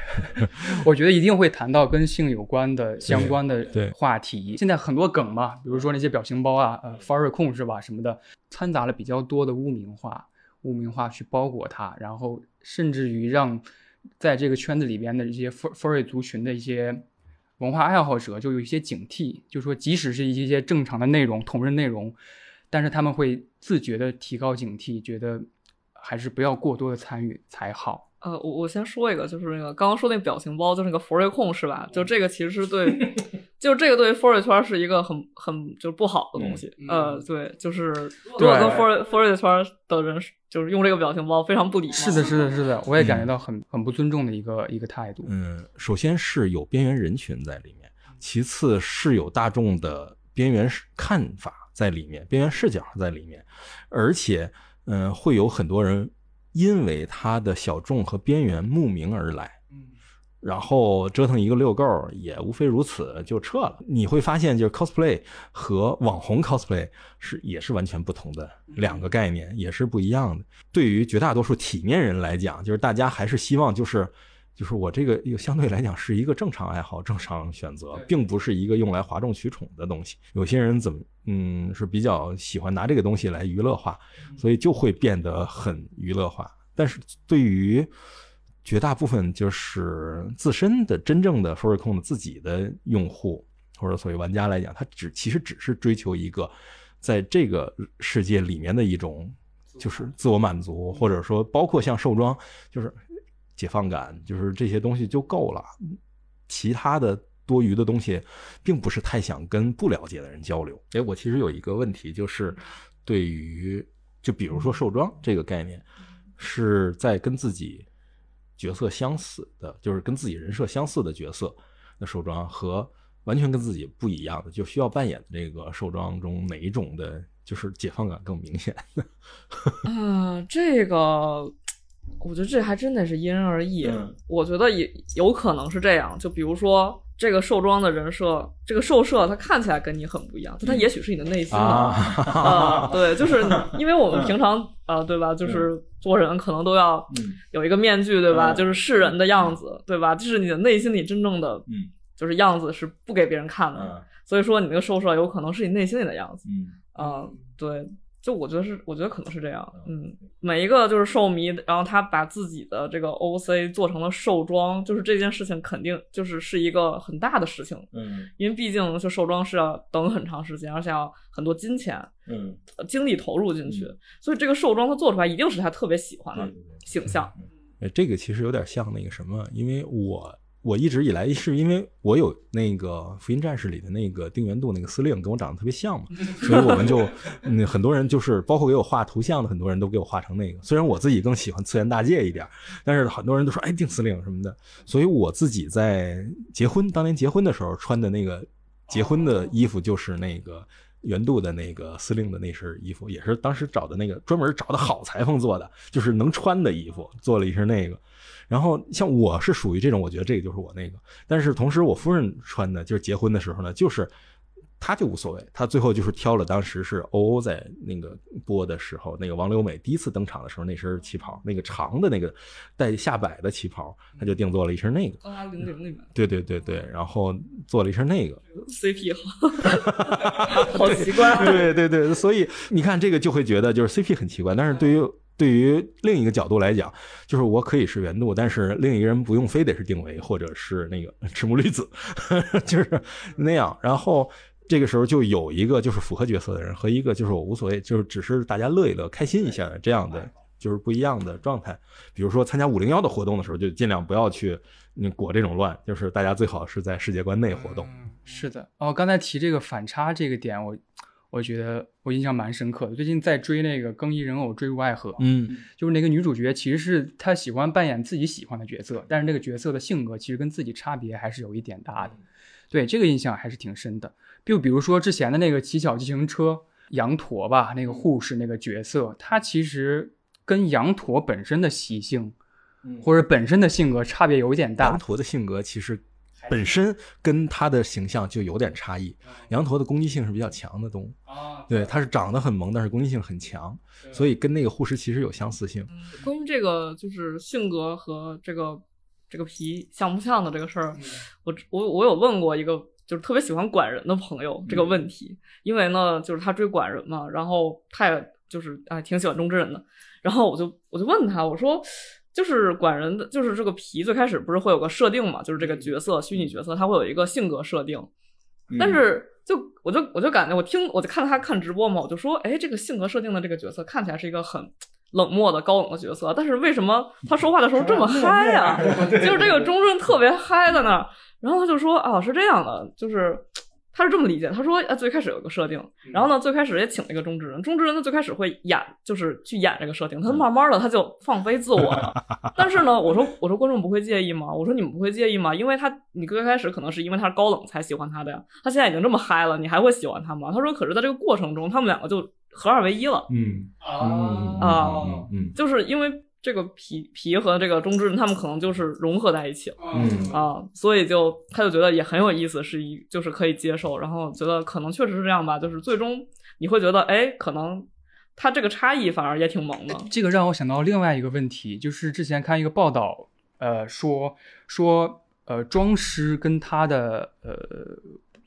我觉得一定会谈到跟性有关的相关的话题。现在很多梗嘛，比如说那些表情包啊，呃，发热控是吧什么的，掺杂了比较多的污名化，污名化去包裹它，然后甚至于让在这个圈子里边的一些 fur furry 族群的一些文化爱好者就有一些警惕，就说即使是一些正常的内容、同人内容，但是他们会自觉的提高警惕，觉得还是不要过多的参与才好。呃，我我先说一个，就是那个刚刚说那个表情包，就是那个佛瑞控是吧？就这个其实是对，就这个对佛瑞圈是一个很很就是不好的东西。嗯呃，对，就是如对果跟佛瑞佛瑞圈的人就是用这个表情包非常不礼貌。是的，是的，是的，我也感觉到很、很不尊重的一个一个态度。嗯，首先是有边缘人群在里面，其次是有大众的边缘看法在里面，边缘视角在里面，而且，嗯、会有很多人因为他的小众和边缘慕名而来。然后折腾一个遛够，也无非如此就撤了。你会发现，就是 cosplay 和网红 cosplay 是也是完全不同的两个概念，也是不一样的。对于绝大多数体面人来讲，就是大家还是希望就是。就是我这个又相对来讲是一个正常爱好、正常选择，并不是一个用来哗众取宠的东西。有些人怎么嗯是比较喜欢拿这个东西来娱乐化，所以就会变得很娱乐化。但是对于绝大部分就是自身的真正的 f u r r y c o n 自己的用户或者所谓玩家来讲，他只其实只是追求一个在这个世界里面的一种就是自我满足，或者说包括像兽装，就是。解放感就是这些东西就够了，其他的多余的东西，并不是太想跟不了解的人交流。哎，我其实有一个问题，就是对于就比如说兽装这个概念，是在跟自己角色相似的，就是跟自己人设相似的角色的兽装，和完全跟自己不一样的，就需要扮演这个兽装中哪一种的，就是解放感更明显？啊，这个。我觉得这还真得是因人而异。嗯我觉得也有可能是这样，就比如说这个兽装的人设，这个兽设它看起来跟你很不一样，但它也许是你的内心啊啊，对，就是因为我们平常啊，对吧？就是做人可能都要嗯有一个面具，对吧？嗯就是世人的样子，对吧？就是你的内心里真正的嗯就是样子是不给别人看的，所以说你那个兽设有可能是你内心里的样子。嗯啊，对，就我觉得是，我觉得可能是这样。嗯，每一个就是兽迷，然后他把自己的这个 OC 做成了兽装，就是这件事情肯定就是是一个很大的事情，嗯因为毕竟就兽装是要等很长时间，而且要很多金钱、嗯呃精力投入进去，所以这个兽装他做出来一定是他特别喜欢的形象。呃，这个其实有点像那个什么，因为我我一直以来是因为我有那个《福音战士》里的那个定元度那个司令跟我长得特别像嘛，所以我们就嗯很多人就是包括给我画图像的很多人都给我画成那个。虽然我自己更喜欢次元大介一点，但是很多人都说哎丁司令什么的，所以我自己在结婚当年结婚的时候穿的那个结婚的衣服就是那个。元度的那个司令的那身衣服，也是当时找的那个专门找的好裁缝做的，就是能穿的衣服，做了一身那个。然后像我是属于这种，我觉得这个就是我那个。但是同时，我夫人穿的，就是结婚的时候呢，就是她就无所谓，她最后就是挑了当时是欧欧在那个播的时候，那个王流美第一次登场的时候那身旗袍，那个长的那个带下摆的旗袍，她就定做了一身那个。高达零零里面对对对对，然后做了一身那个。CP 好，好奇怪。对对对，所以你看这个就会觉得就是 CP 很奇怪，但是对于对于另一个角度来讲，就是我可以是原度，但是另一个人不用非得是定维或者是那个 赤木绿子，就是那样。然后这个时候就有一个就是符合角色的人和一个就是我无所谓，就是只是大家乐一乐、开心一下的这样的。就是不一样的状态，比如说参加五零幺的活动的时候，就尽量不要去嗯裹这种乱，就是大家最好是在世界观内活动。嗯是的，哦，刚才提这个反差这个点，我我觉得我印象蛮深刻的。最近在追那个《更衣人偶坠入爱河》，嗯就是那个女主角其实是她喜欢扮演自己喜欢的角色，但是那个角色的性格其实跟自己差别还是有一点大的。对这个印象还是挺深的。就比如说之前的那个《骑小自行车》羊驼吧，那个护士那个角色，她其实跟羊驼本身的习性或者本身的性格差别有一点大羊。驼的性格其实本身跟它的形象就有点差异。羊驼的攻击性是比较强的动物，啊，对，它是长得很萌，但是攻击性很强，所以跟那个护士其实有相似性。关于这个就是性格和这个这个皮像不像的这个事儿，我我我有问过一个就是特别喜欢管人的朋友这个问题，因为呢就是他追管人嘛，然后他也就是哎挺喜欢中之人的，然后我就我就问他我说。就是管人的，就是这个皮最开始不是会有个设定嘛，就是这个角色虚拟角色，他会有一个性格设定，但是就我就我就感觉我听我就看他看直播嘛，我就说，哎，这个性格设定的这个角色看起来是一个很冷漠的高冷的角色，但是为什么他说话的时候这么 嗨呀、就是这个中正特别嗨在那儿，然后他就说啊是这样的，就是。他是这么理解，他说啊，最开始有个设定，然后呢，最开始也请了一个中之人，中之人呢最开始会演，就是去演这个设定，他慢慢的他就放飞自我了。但是呢，我说我说观众不会介意吗？我说你们不会介意吗？因为他你最开始可能是因为他是高冷才喜欢他的呀，他现在已经这么嗨了，你还会喜欢他吗？他说可是在这个过程中，他们两个就合二为一了。嗯啊啊嗯嗯就是因为这个皮皮和这个中之人他们可能就是融合在一起了。嗯啊，所以就他就觉得也很有意思，是一就是可以接受，然后觉得可能确实是这样吧，就是最终你会觉得，哎，可能他这个差异反而也挺萌的。这个让我想到另外一个问题，就是之前看一个报道，呃，说说呃，庄师跟他的呃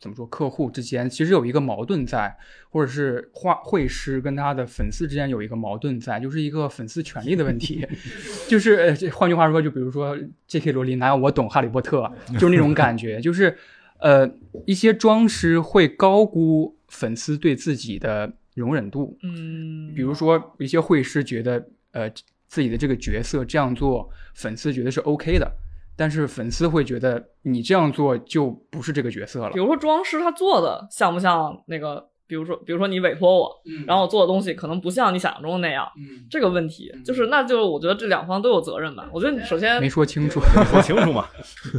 怎么说客户之间其实有一个矛盾在，或者是画绘师跟他的粉丝之间有一个矛盾在，就是一个粉丝权利的问题。就是呃这换句话说，就比如说 J.K. 罗琳哪有我懂哈利波特，就是那种感觉，就是呃一些装师会高估粉丝对自己的容忍度，嗯，比如说一些绘师觉得，呃，自己的这个角色这样做，粉丝觉得是 OK 的，但是粉丝会觉得你这样做就不是这个角色了比。如说装饰他做的像不像那个，比如说比如说你委托我，嗯然后我做的东西可能不像你想象中的那样。嗯，这个问题就是，那就是我觉得这两方都有责任吧。我觉得你首先没说清楚。说清楚嘛。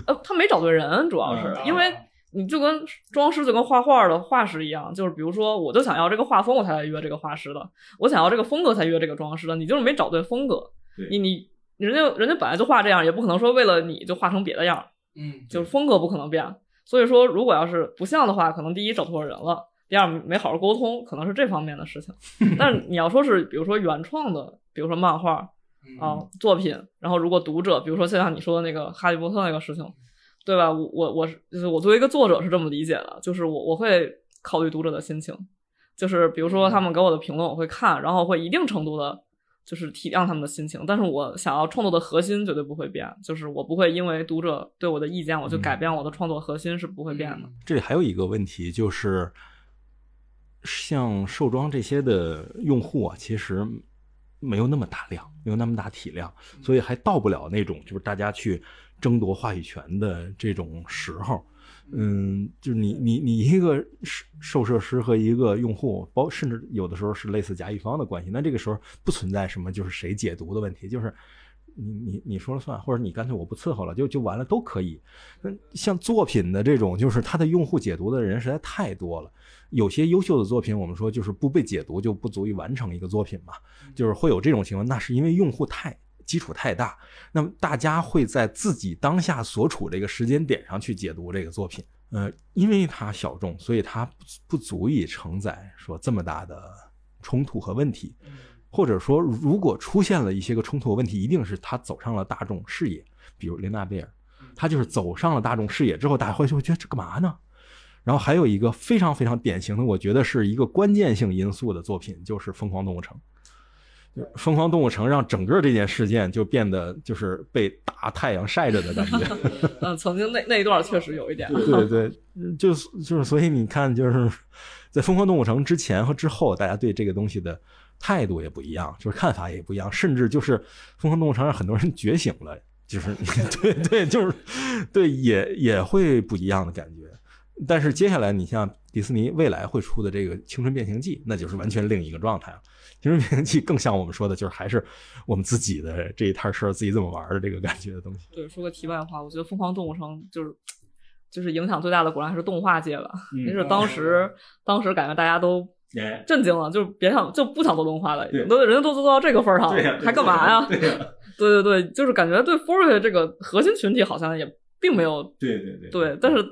呃，他没找对人，主要是嗯因为你就跟装饰就跟画画的画师一样，就是比如说，我就想要这个画风，我才来约这个画师的；我想要这个风格才约这个装饰的。你就是没找对风格，对你你人家人家本来就画这样，也不可能说为了你就画成别的样儿，嗯，就是风格不可能变。所以说，如果要是不像的话，可能第一找错人了，第二没好好沟通，可能是这方面的事情。但是你要说是，比如说原创的，比如说漫画，嗯啊、作品，然后如果读者，比如说就像你说的那个《哈利波特》那个事情，对吧？我我我是就是我作为一个作者是这么理解的，就是我我会考虑读者的心情，就是比如说他们给我的评论我会看，然后会一定程度的，就是体谅他们的心情，但是我想要创作的核心绝对不会变，就是我不会因为读者对我的意见我就改变我的创作核心是不会变的。这里还有一个问题就是，像兽装这些的用户啊，其实没有那么大量，没有那么大体量，所以还到不了那种就是大家去争夺话语权的这种时候。嗯，就是你你你一个授授设师和一个用户，包甚至有的时候是类似甲乙方的关系，那这个时候不存在什么就是谁解读的问题，就是你你你说了算，或者你干脆我不伺候了，就就完了都可以。那像作品的这种，就是它的用户解读的人实在太多了。有些优秀的作品，我们说就是不被解读就不足以完成一个作品嘛，就是会有这种情况。那是因为用户太基础太大，那么大家会在自己当下所处这个时间点上去解读这个作品。呃，因为它小众，所以它不不足以承载说这么大的冲突和问题。或者说，如果出现了一些个冲突问题，一定是他走上了大众视野，比如琳娜贝尔，他就是走上了大众视野之后，大家会就会觉得这干嘛呢？然后还有一个非常非常典型的，我觉得是一个关键性因素的作品，就是《疯狂动物城》。就《疯狂动物城》让整个这件事件就变得就是被大太阳晒着的感觉。嗯，曾经那那一段确实有一点。对对，嗯就是就是，所以你看，就是在《疯狂动物城》之前和之后，大家对这个东西的态度也不一样，就是看法也不一样，甚至就是《疯狂动物城》让很多人觉醒了，就是 对对，就是对，也也会不一样的感觉。但是接下来，你像迪士尼未来会出的这个《青春变形记》，那就是完全另一个状态了。《青春变形记》更像我们说的，就是还是我们自己的这一摊事儿，自己怎么玩的这个感觉的东西。对，说个题外话，我觉得《疯狂动物城》就是就是影响最大的，果然还是动画界吧。嗯就是当时当时感觉大家都哎，震惊了，就是别想就不想做动画了，都人家都做到这个份儿上了，对还干嘛呀？对呀，对对对，就是感觉对 f o r y 这个核心群体好像也并没有对对对对，但是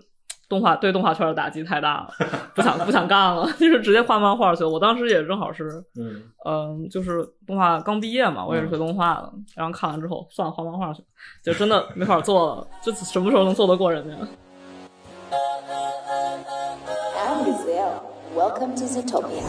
动画对动画圈的打击太大了，不想不想干了，就是直接画漫画去了。我当时也正好是，嗯。嗯、就是动画刚毕业嘛，我也是学动画的，然后看完之后，算了，画漫画去，就真的没法做了，就什么时候能做得过人家？I'm. Welcome to Zootopia.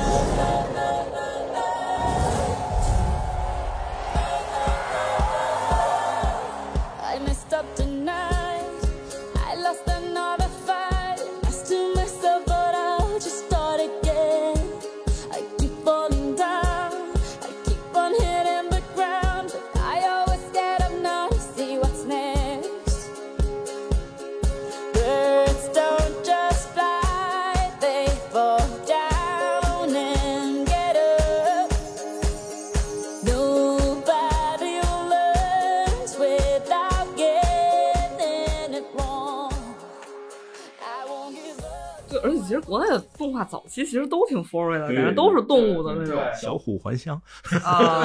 动动画早期其实都挺 furry 的，感觉都是动物的那种小虎还乡，啊。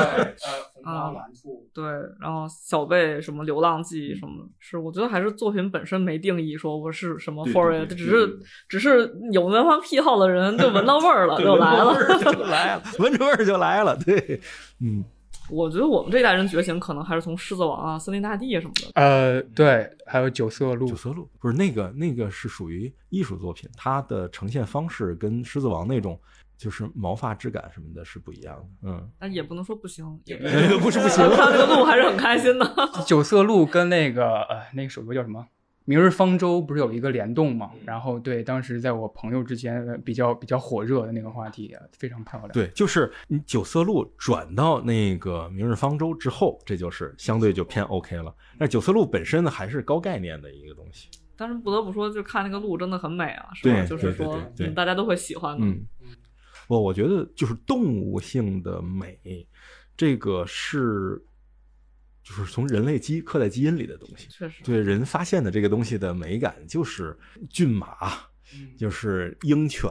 啊，对，然后小贝什么流浪记什么的，是我觉得还是作品本身没定义说我是什么 furry，只是只是有文化癖好的人就闻到味儿了就来了。就来了，闻着味儿就来了。对，嗯，我觉得我们这代人觉醒可能还是从狮子王啊、森林大地什么的。呃，对，还有九色鹿九，色鹿不是那个那个是属于艺术作品，它的呈现方式跟狮子王那种就是毛发质感什么的是不一样的。嗯，但也不能说不行，也不是不行。看这个鹿还是很开心的。九色鹿跟那个呃那个首歌叫什么？明日方舟不是有一个联动嘛？然后对，当时在我朋友之间呃比较比较火热的那个话题，呃非常漂亮。对，就是你九色鹿转到那个明日方舟之后，这就是相对就偏 OK 了。那九色鹿本身呢，还是高概念的一个东西。但是不得不说，就看那个鹿真的很美啊，是吧？对就是说对对对对嗯大家都会喜欢的。嗯，我我觉得就是动物性的美，这个是就是从人类基刻在基因里的东西。确实，对人发现的这个东西的美感，就是骏马，就是鹰犬、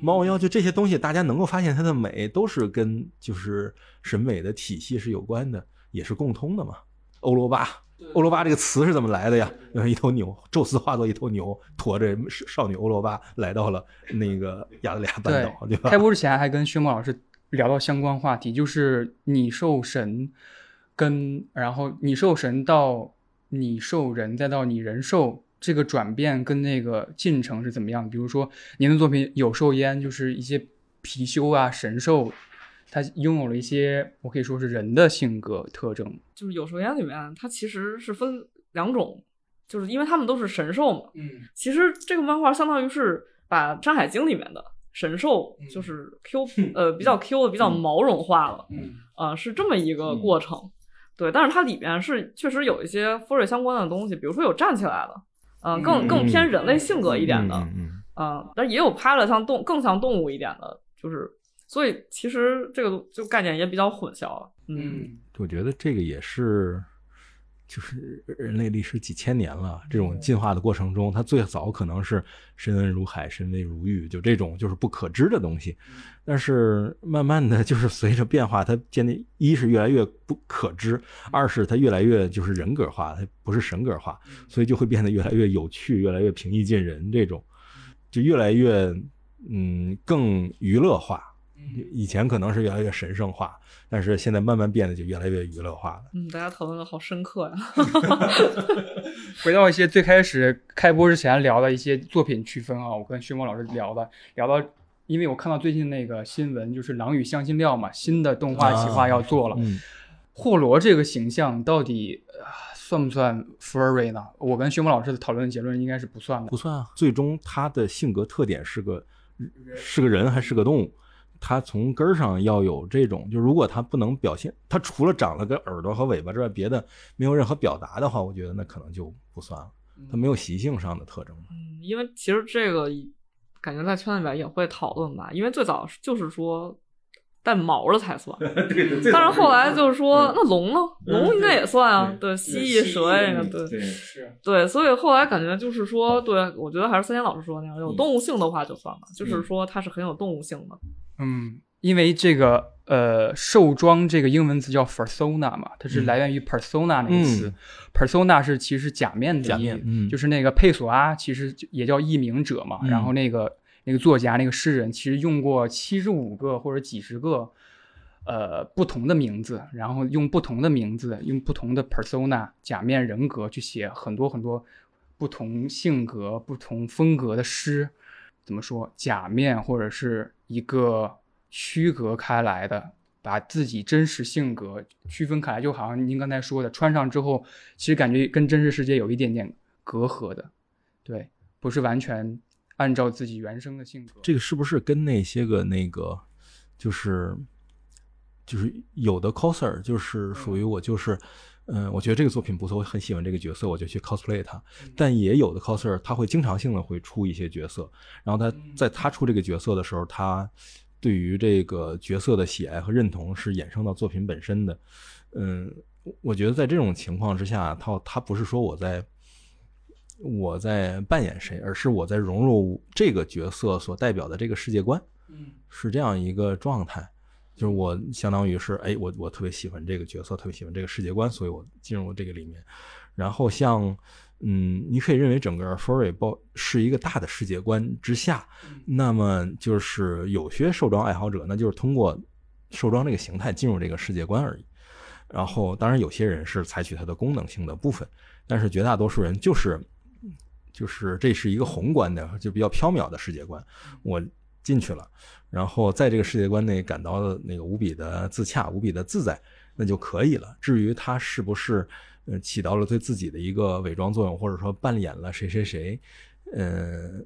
猫妖，就这些东西，大家能够发现它的美，都是跟就是审美的体系是有关的，也是共通的嘛。欧罗巴，欧罗巴这个词是怎么来的呀？一头牛，宙斯化作一头牛，驮着少女欧罗巴来到了那个亚得里亚半岛，对吧？开播之前还跟薛墨老师聊到相关话题，就是你受神跟然后你受神到你受人，再到你人受这个转变跟那个进程是怎么样的？比如说您的作品《有兽焉》，就是一些貔貅啊、神兽，它拥有了一些我可以说是人的性格特征。就是有兽眼里面，它其实是分两种，就是因为他们都是神兽嘛。嗯其实这个漫画相当于是把《山海经》里面的神兽，就是 Q 呃比较 Q 的、比较毛绒化了，嗯啊、是这么一个过程。对，但是它里面是确实有一些 furry 相关的东西，比如说有站起来的，嗯、更更偏人类性格一点的，嗯嗯嗯，但也有拍了像动更像动物一点的，就是所以其实这个就概念也比较混淆。嗯，我觉得这个也是，就是人类历史几千年了，这种进化的过程中，它最早可能是深恩如海，深微如玉，就这种就是不可知的东西。但是慢慢的就是随着变化，它渐渐一是越来越不可知，二是它越来越就是人格化，它不是神格化，所以就会变得越来越有趣，越来越平易近人，这种就越来越嗯更娱乐化。以前可能是越来越神圣化，但是现在慢慢变得就越来越娱乐化了。嗯，大家讨论的好深刻呀。回到一些最开始开播之前聊的一些作品区分啊，我跟薛墨老师聊的，聊到，因为我看到最近那个新闻，就是《狼与香辛料》嘛，新的动画企划要做了。嗯，霍罗这个形象到底、呃算不算 furry 呢？我跟薛墨老师的讨论的结论应该是不算的不。算啊。最终他的性格特点是个是个人还是个动物？他从根儿上要有这种，就如果它不能表现，它除了长了个耳朵和尾巴之外，别的没有任何表达的话，我觉得那可能就不算了。它没有习性上的特征。嗯，因为其实这个感觉在圈里边也会讨论吧，因为最早就是说带毛的才算，但是后来就是说那龙呢？龙应该也算啊，对，蜥蜴、蛇呀，那个对是对，所以后来感觉就是说，对我觉得还是三田老师说的那样，有动物性的话就算了，就是说它是很有动物性的。嗯，因为这个呃，兽装这个英文词叫 persona 嘛，它是来源于 persona 那个词。persona 是其实假面的假意面嗯就是那个佩索阿其实也叫译名者嘛。嗯然后那个那个作家那个诗人其实用过七十五个或者几十个呃不同的名字，然后用不同的名字，用不同的 persona 假面人格去写很多很多不同性格、不同风格的诗。怎么说？假面或者是一个区隔开来的，把自己真实性格区分开来，就好像您刚才说的，穿上之后，其实感觉跟真实世界有一点点隔阂的，对，不是完全按照自己原生的性格。这个是不是跟那些个那个就是就是有的 coser 就是属于我就是。嗯，我觉得这个作品不错，我很喜欢这个角色，我就去 cosplay 他。但也有的 coser 他会经常性的会出一些角色，然后他在他出这个角色的时候，他对于这个角色的喜爱和认同是衍生到作品本身的。嗯，我觉得在这种情况之下，他他不是说我在我在扮演谁，而是我在融入这个角色所代表的这个世界观，嗯是这样一个状态。就是我相当于是，哎，我我特别喜欢这个角色，特别喜欢这个世界观，所以我进入这个里面。然后像，嗯，你可以认为整个 furry 包是一个大的世界观之下，那么就是有些兽装爱好者，那就是通过兽装这个形态进入这个世界观而已。然后，当然有些人是采取它的功能性的部分，但是绝大多数人就是就是这是一个宏观的，就比较缥缈的世界观，我进去了，然后在这个世界观内感到那个无比的自洽、无比的自在，那就可以了。至于他是不是呃起到了对自己的一个伪装作用，或者说扮演了谁谁谁，呃，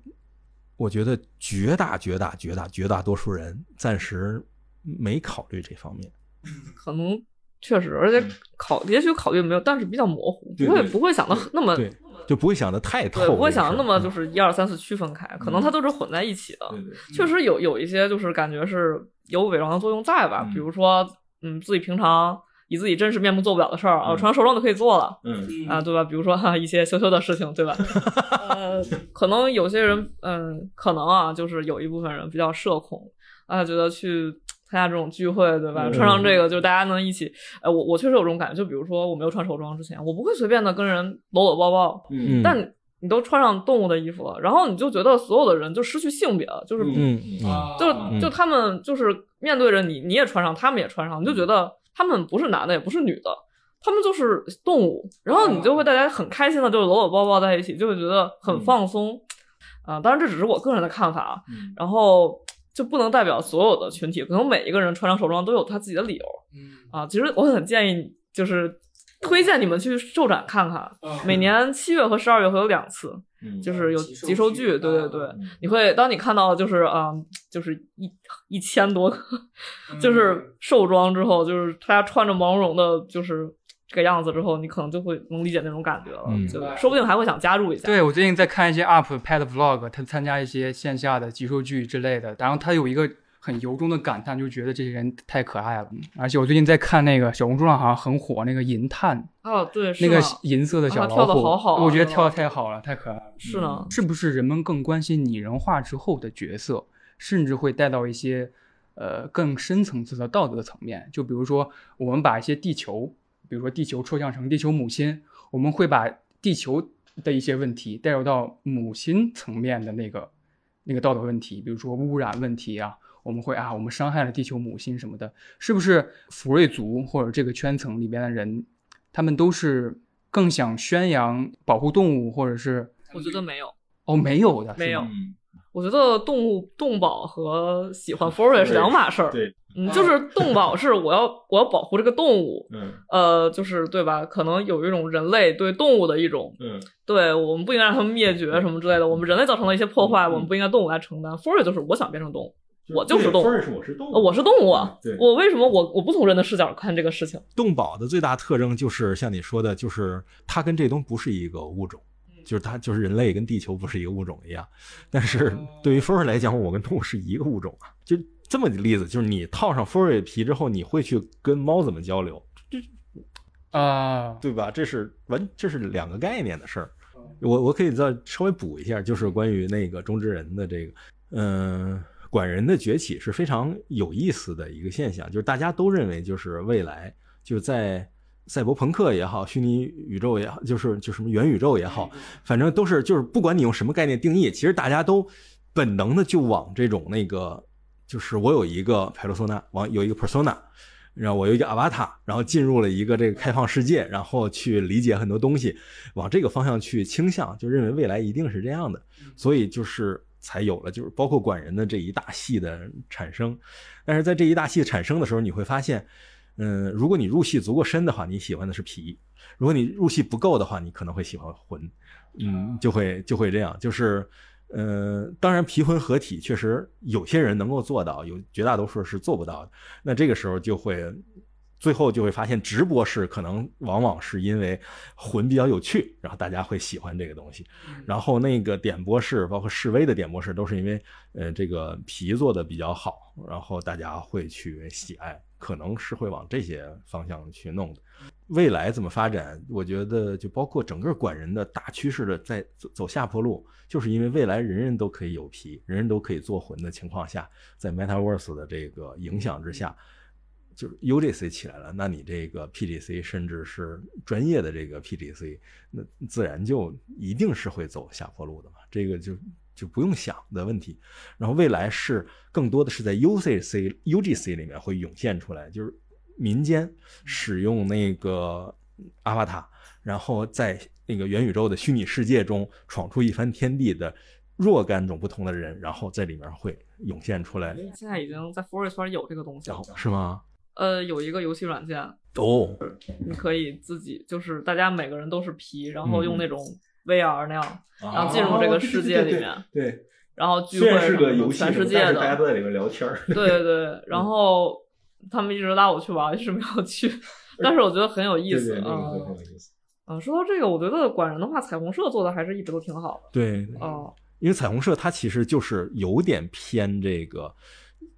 我觉得绝大绝大绝大绝大多数人暂时没考虑这方面。可能确实，而且考也许考虑没有，但是比较模糊，不会不会想的那么对，就不会想的太透，不会想的那么就是一二三四区分开，可能它都是混在一起的。确实有有一些就是感觉是有伪装的作用在吧，比如说嗯自己平常以自己真实面目做不了的事儿啊，我穿上手装就可以做了。嗯啊，对吧？比如说哈一些羞羞的事情，对吧？呃，可能有些人，嗯，可能啊，就是有一部分人比较社恐，啊，觉得去参加这种聚会，对吧？嗯。穿上这个，就大家能一起，哎，我我确实有这种感觉，就比如说我没有穿手装之前，我不会随便的跟人搂搂抱抱，嗯。但你都穿上动物的衣服了，然后你就觉得所有的人就失去性别了，就是嗯嗯。就就他们就是面对着你，你也穿上，他们也穿上，你就觉得他们不是男的，也不是女的，他们就是动物，然后你就会大家很开心的，就是搂搂抱抱在一起，就会觉得很放松。啊、当然这只是我个人的看法啊，然后就不能代表所有的群体，可能每一个人穿上手装都有他自己的理由。嗯啊，其实我很建议，就是推荐你们去兽展看看，每年七月和十二月会有两次，就是有集收剧，对对对，你会当你看到就是啊、嗯就是一一千多个，就是兽装之后，就是大家穿着毛茸茸的，就是这个样子之后，你可能就会能理解那种感觉了，嗯就说不定还会想加入一下。对我最近在看一些 UP 拍的 Vlog，他参加一些线下的集数剧之类的，然后他有一个很由衷的感叹，就觉得这些人太可爱了。嗯而且我最近在看那个小红书上好像很火那个银探，哦，对，是那个银色的小啊跳得老虎，好好啊我觉得跳的太好了，太可爱了。是呢，是不是人们更关心拟人化之后的角色，甚至会带到一些呃更深层次的道德层面？就比如说，我们把一些地球，比如说地球抽象成地球母亲，我们会把地球的一些问题带入到母亲层面的那个那个道德问题，比如说污染问题啊。我们会啊，我们伤害了地球母亲什么的，是不是福瑞族或者这个圈层里边的人，他们都是更想宣扬保护动物，或者是我觉得没有。哦，没有的，没有我觉得动物动保和喜欢 furry 是两码事儿。对，嗯，就是动保是我要我要保护这个动物，嗯呃，就是对吧？可能有一种人类对动物的一种，嗯对我们不应该让它们灭绝什么之类的。我们人类造成了一些破坏，我们不应该动物来承担。furry 就是我想变成动物，我就是动物，是我是动物我是动物啊对。我为什么我我不从人的视角看这个事情？动保的最大特征就是像你说的，就是它跟这东西不是一个物种，就是它就是人类跟地球不是一个物种一样。但是对于 furry 来讲，我跟动物是一个物种啊。就这么个例子，就是你套上 furry 皮之后，你会去跟猫怎么交流，这啊，对吧？这是完，这是两个概念的事儿。我我可以再稍微补一下，就是关于那个中之人的这个，嗯、管人的崛起是非常有意思的一个现象，就是大家都认为就是未来就在赛博朋克也好，虚拟宇宙也好，就是就什么元宇宙也好，反正都是就是不管你用什么概念定义，其实大家都本能的就往这种那个，就是我有一个 persona，往有一个 persona。然后我有一个 avatar，然后进入了一个这个开放世界，然后去理解很多东西，往这个方向去倾向，就认为未来一定是这样的，所以就是才有了就是包括管人的这一大系的产生。但是在这一大系产生的时候，你会发现，嗯，如果你入戏足够深的话，你喜欢的是皮；如果你入戏不够的话，你可能会喜欢魂，嗯，就会就会这样，就是。呃，当然，皮魂合体确实有些人能够做到，有绝大多数是做不到的。那这个时候就会，最后就会发现，直播室可能往往是因为魂比较有趣，然后大家会喜欢这个东西。然后那个点播室，包括示威的点播室，都是因为呃这个皮做的比较好，然后大家会去喜爱，可能是会往这些方向去弄的。未来怎么发展，我觉得就包括整个管人的大趋势的在走走下坡路，就是因为未来人人都可以有皮，人人都可以做魂的情况下，在 MetaVerse 的这个影响之下，就是 UGC 起来了，那你这个 PGC 甚至是专业的这个 PGC，那自然就一定是会走下坡路的嘛，这个就就不用想的问题。然后未来是更多的是在 UCC、UGC 里面会涌现出来，就是民间使用那个阿瓦塔，然后在那个元宇宙的虚拟世界中闯出一番天地的若干种不同的人，然后在里面会涌现出来，现在已经在 Forest 圈有这个东西了。是吗？呃，有一个游戏软件，哦，你可以自己就是大家每个人都是皮，然后嗯用那种 VR 那样，然后进入这个世界里面，对，然后聚会是个游戏全世界的，在里面聊天儿。对对对，然后他们一直拉我去玩，一直没有去，但是我觉得很有意思啊。嗯嗯，说到这个，我觉得管人的话，彩虹社做的还是一直都挺好的。对，哦，因为彩虹社它其实就是有点偏这个，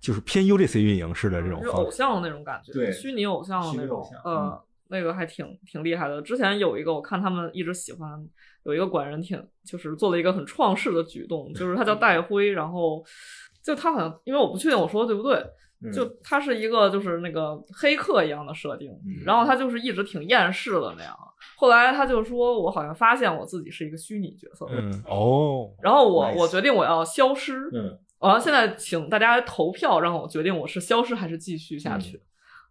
就是偏 UGC 运营式的这种是。偶像的那种感觉，对虚拟偶像的那种虚拟偶像，呃，那个还挺挺厉害的。之前有一个，我看他们一直喜欢，有一个管人挺，就是做了一个很创世的举动，就是他叫戴辉，然后就他好像，因为我不确定我说的对不对，嗯就他是一个就是那个黑客一样的设定，嗯然后他就是一直挺厌世的那样。后来他就说，我好像发现我自己是一个虚拟角色，嗯，哦，然后我我决定我要消失，嗯，完了现在请大家投票，让我决定我是消失还是继续下去。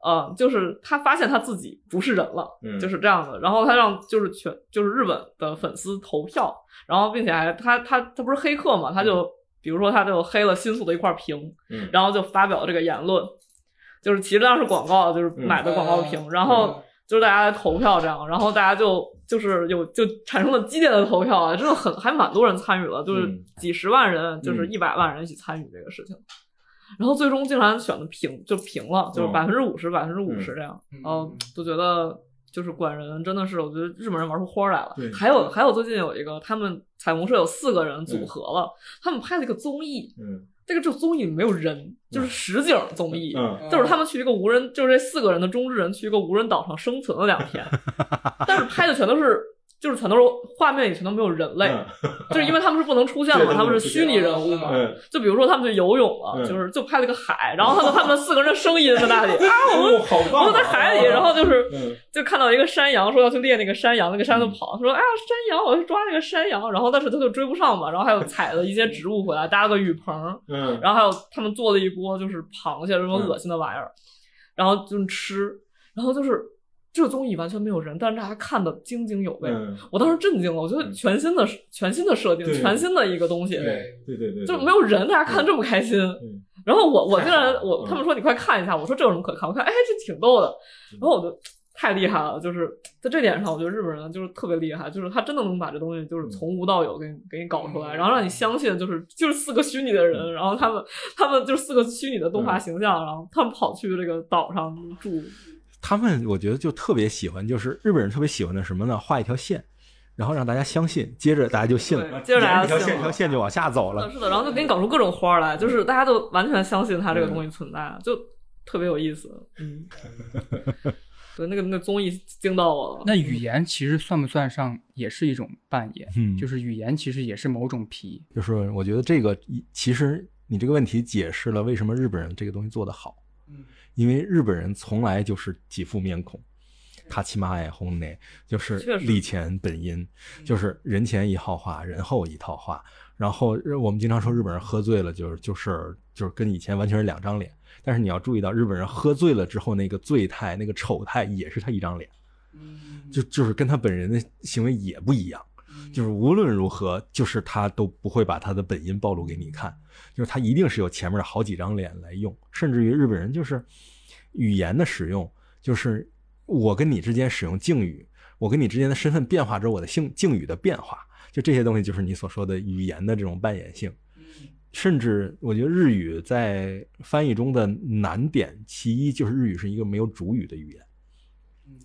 呃，就是他发现他自己不是人了，嗯就是这样的。然后他让就是全就是日本的粉丝投票，然后并且还他他他不是黑客嘛，他就、比如说他就黑了新宿的一块屏，嗯然后就发表这个言论，就是其实当时广告就是嗯买的广告屏，然后就是大家投票这样，然后大家就就是有就产生了激烈的投票啊，真的很还蛮多人参与了，就是嗯几十万人，就是一百万人一起参与这个事情。然后最终竟然选的平，就平了，就是哦百分之五十，百分之五十这样，嗯。然后就觉得就是管人真的是，我觉得日本人玩出花儿来了对。还有还有最近有一个，他们彩虹社有四个人组合了，他们拍了一个综艺，嗯。这个这综艺里没有人，就是实景综艺，嗯就是他们去一个无人，就是这四个人的中之人去一个无人岛上生存了两天，但是拍的全都是。就是全都是画面里全都没有人类，就是因为他们是不能出现的嘛，他们是虚拟人物嘛。嗯。就比如说他们去游泳了，嗯。就是就拍了个海，然后他们他们四个人的声音在那里啊，我们我们在海里，然后就是嗯。就看到一个山羊说要去猎那个山羊，那个山羊就跑，说哎呀山羊，我去抓那个山羊，然后但是他就追不上嘛，然后还有采了一些植物回来搭了个雨棚，嗯。然后还有他们做了一锅就是螃蟹这种恶心的玩意儿，然后就是吃，然后就是这个综艺完全没有人，但是大家看的津津有味。嗯，我当时震惊了，我觉得全新的、全新的设定，全新的一个东西，对对对对，就是没有人，大家看得这么开心。嗯。然后我我竟然我他们说你快看一下，我说这有什么可看？我看哎这挺逗的，然后我就太厉害了，就是在这点上，我觉得日本人就是特别厉害，就是他真的能把这东西就是从无到有给你给你搞出来，然后让你相信就是就是四个虚拟的人，然后他们他们就是四个虚拟的动画形象，然后他们跑去这个岛上住，他们我觉得就特别喜欢，就是日本人特别喜欢的什么呢？画一条线，然后让大家相信，接着大家就信了，对接着大家一条线，信了一条线就往下走了。是的，然后就给你搞出各种花儿来，就是大家都完全相信它这个东西存在，就特别有意思。嗯，对，那个那个综艺惊到我了。那语言其实算不算上也是一种扮演？嗯就是语言其实也是某种皮。就是我觉得这个一其实你这个问题解释了为什么日本人这个东西做得好，嗯，因为日本人从来就是几副面孔。卡奇马爱红内就是确实礼前本因，就是人前一套话，人后一套话。然后呃我们经常说日本人喝醉了，就是就是就是跟以前完全是两张脸。但是你要注意到，日本人喝醉了之后那个醉态、那个丑态也是他一张脸，就就是跟他本人的行为也不一样。就是无论如何，就是他都不会把他的本音暴露给你看，就是他一定是有前面的好几张脸来用，甚至于日本人就是语言的使用，就是我跟你之间使用敬语，我跟你之间的身份变化之后，我的性敬语的变化，就这些东西就是你所说的语言的这种扮演性。甚至我觉得日语在翻译中的难点，其一就是日语是一个没有主语的语言。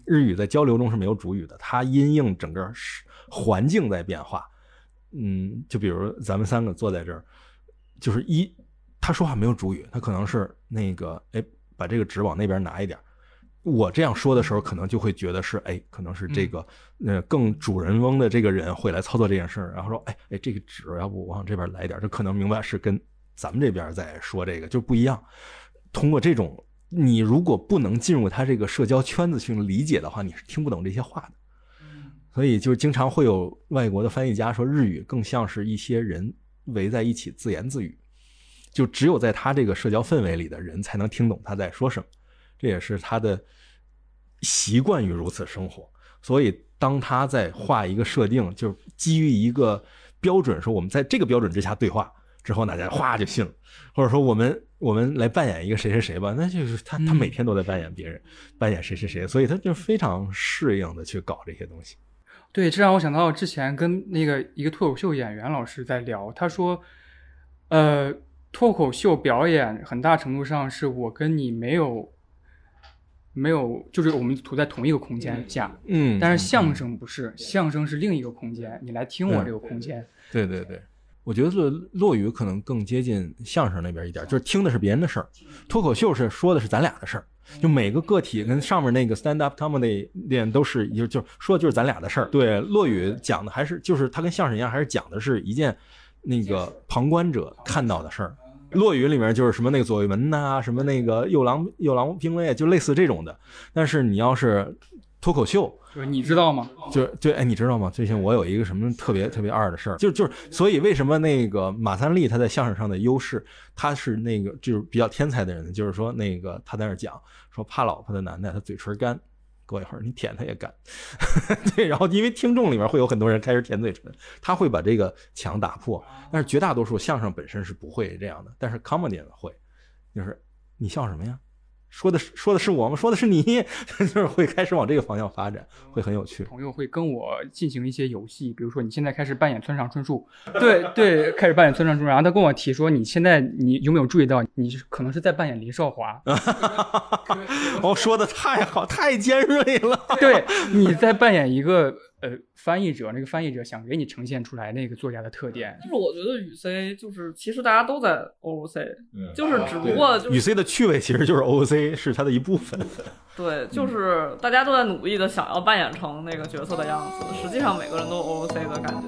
日语在交流中是没有主语的，它因应整个环境在变化。嗯，就比如咱们三个坐在这儿，就是一他说话没有主语，他可能是那个哎，把这个纸往那边拿一点儿，我这样说的时候，可能就会觉得是，哎，可能是这个，呃，更主人翁的这个人会来操作这件事儿，然后说，哎哎，这个纸要不往这边来一点，这可能明白是跟咱们这边在说这个就不一样。通过这种，你如果不能进入他这个社交圈子去理解的话，你是听不懂这些话的。所以就经常会有外国的翻译家说，日语更像是一些人围在一起自言自语，就只有在他这个社交氛围里的人才能听懂他在说什么，这也是他的习惯于如此生活。所以当他在画一个设定，就是基于一个标准，说我们在这个标准之下对话之后，大家哗就信了，或者说我们我们来扮演一个谁谁谁吧，那就是他他每天都在扮演别人，扮演谁谁谁，所以他就非常适应的去搞这些东西。对，这让我想到之前跟那个一个脱口秀演员老师在聊，他说，呃，脱口秀表演很大程度上是我跟你没有没有，就是我们处在同一个空间下，嗯但是相声不是，相声是另一个空间，你来听我这个空间，对对对，我觉得落落语可能更接近相声那边一点，就是听的是别人的事儿，脱口秀是说的是咱俩的事儿。就每个个体跟上面那个 stand up comedy 练都是就就说的就是咱俩的事儿。对，落雨讲的还是就是他跟相声一样，还是讲的是一件那个旁观者看到的事儿。落语里面就是什么那个左卫门呐、什么那个右郎右郎兵卫，就类似这种的。但是你要是脱口秀，就是你知道吗？就就哎，你知道吗？最近我有一个什么特别特别二的事儿，就就是所以为什么那个马三立他在相声上的优势，他是那个就是比较天才的人，就是说那个他在那儿讲说怕老婆的男的他嘴唇干，过一会儿你舔他也干，对，然后因为听众里面会有很多人开始舔嘴唇，他会把这个墙打破，但是绝大多数相声本身是不会这样的，但是 comedy 会，就是你笑什么呀？说的是说的是我吗？说的是你，就是会开始往这个方向发展，会很有趣。朋友会跟我进行一些游戏，比如说你现在开始扮演村上春树，对对，开始扮演村上春树，然后他跟我提说，你现在你有没有注意到，你可能是在扮演林少华，哦，说的太好，太尖锐了。对，你在扮演一个呃，翻译者那个翻译者想给你呈现出来那个作家的特点，就是我觉得雨 C 就是其实大家都在 OOC，就是只不过雨 C 的趣味其实就是 OOC 是它的一部分，对，就是大家都在努力的想要扮演成那个角色的样子，实际上每个人都 OOC 的感觉。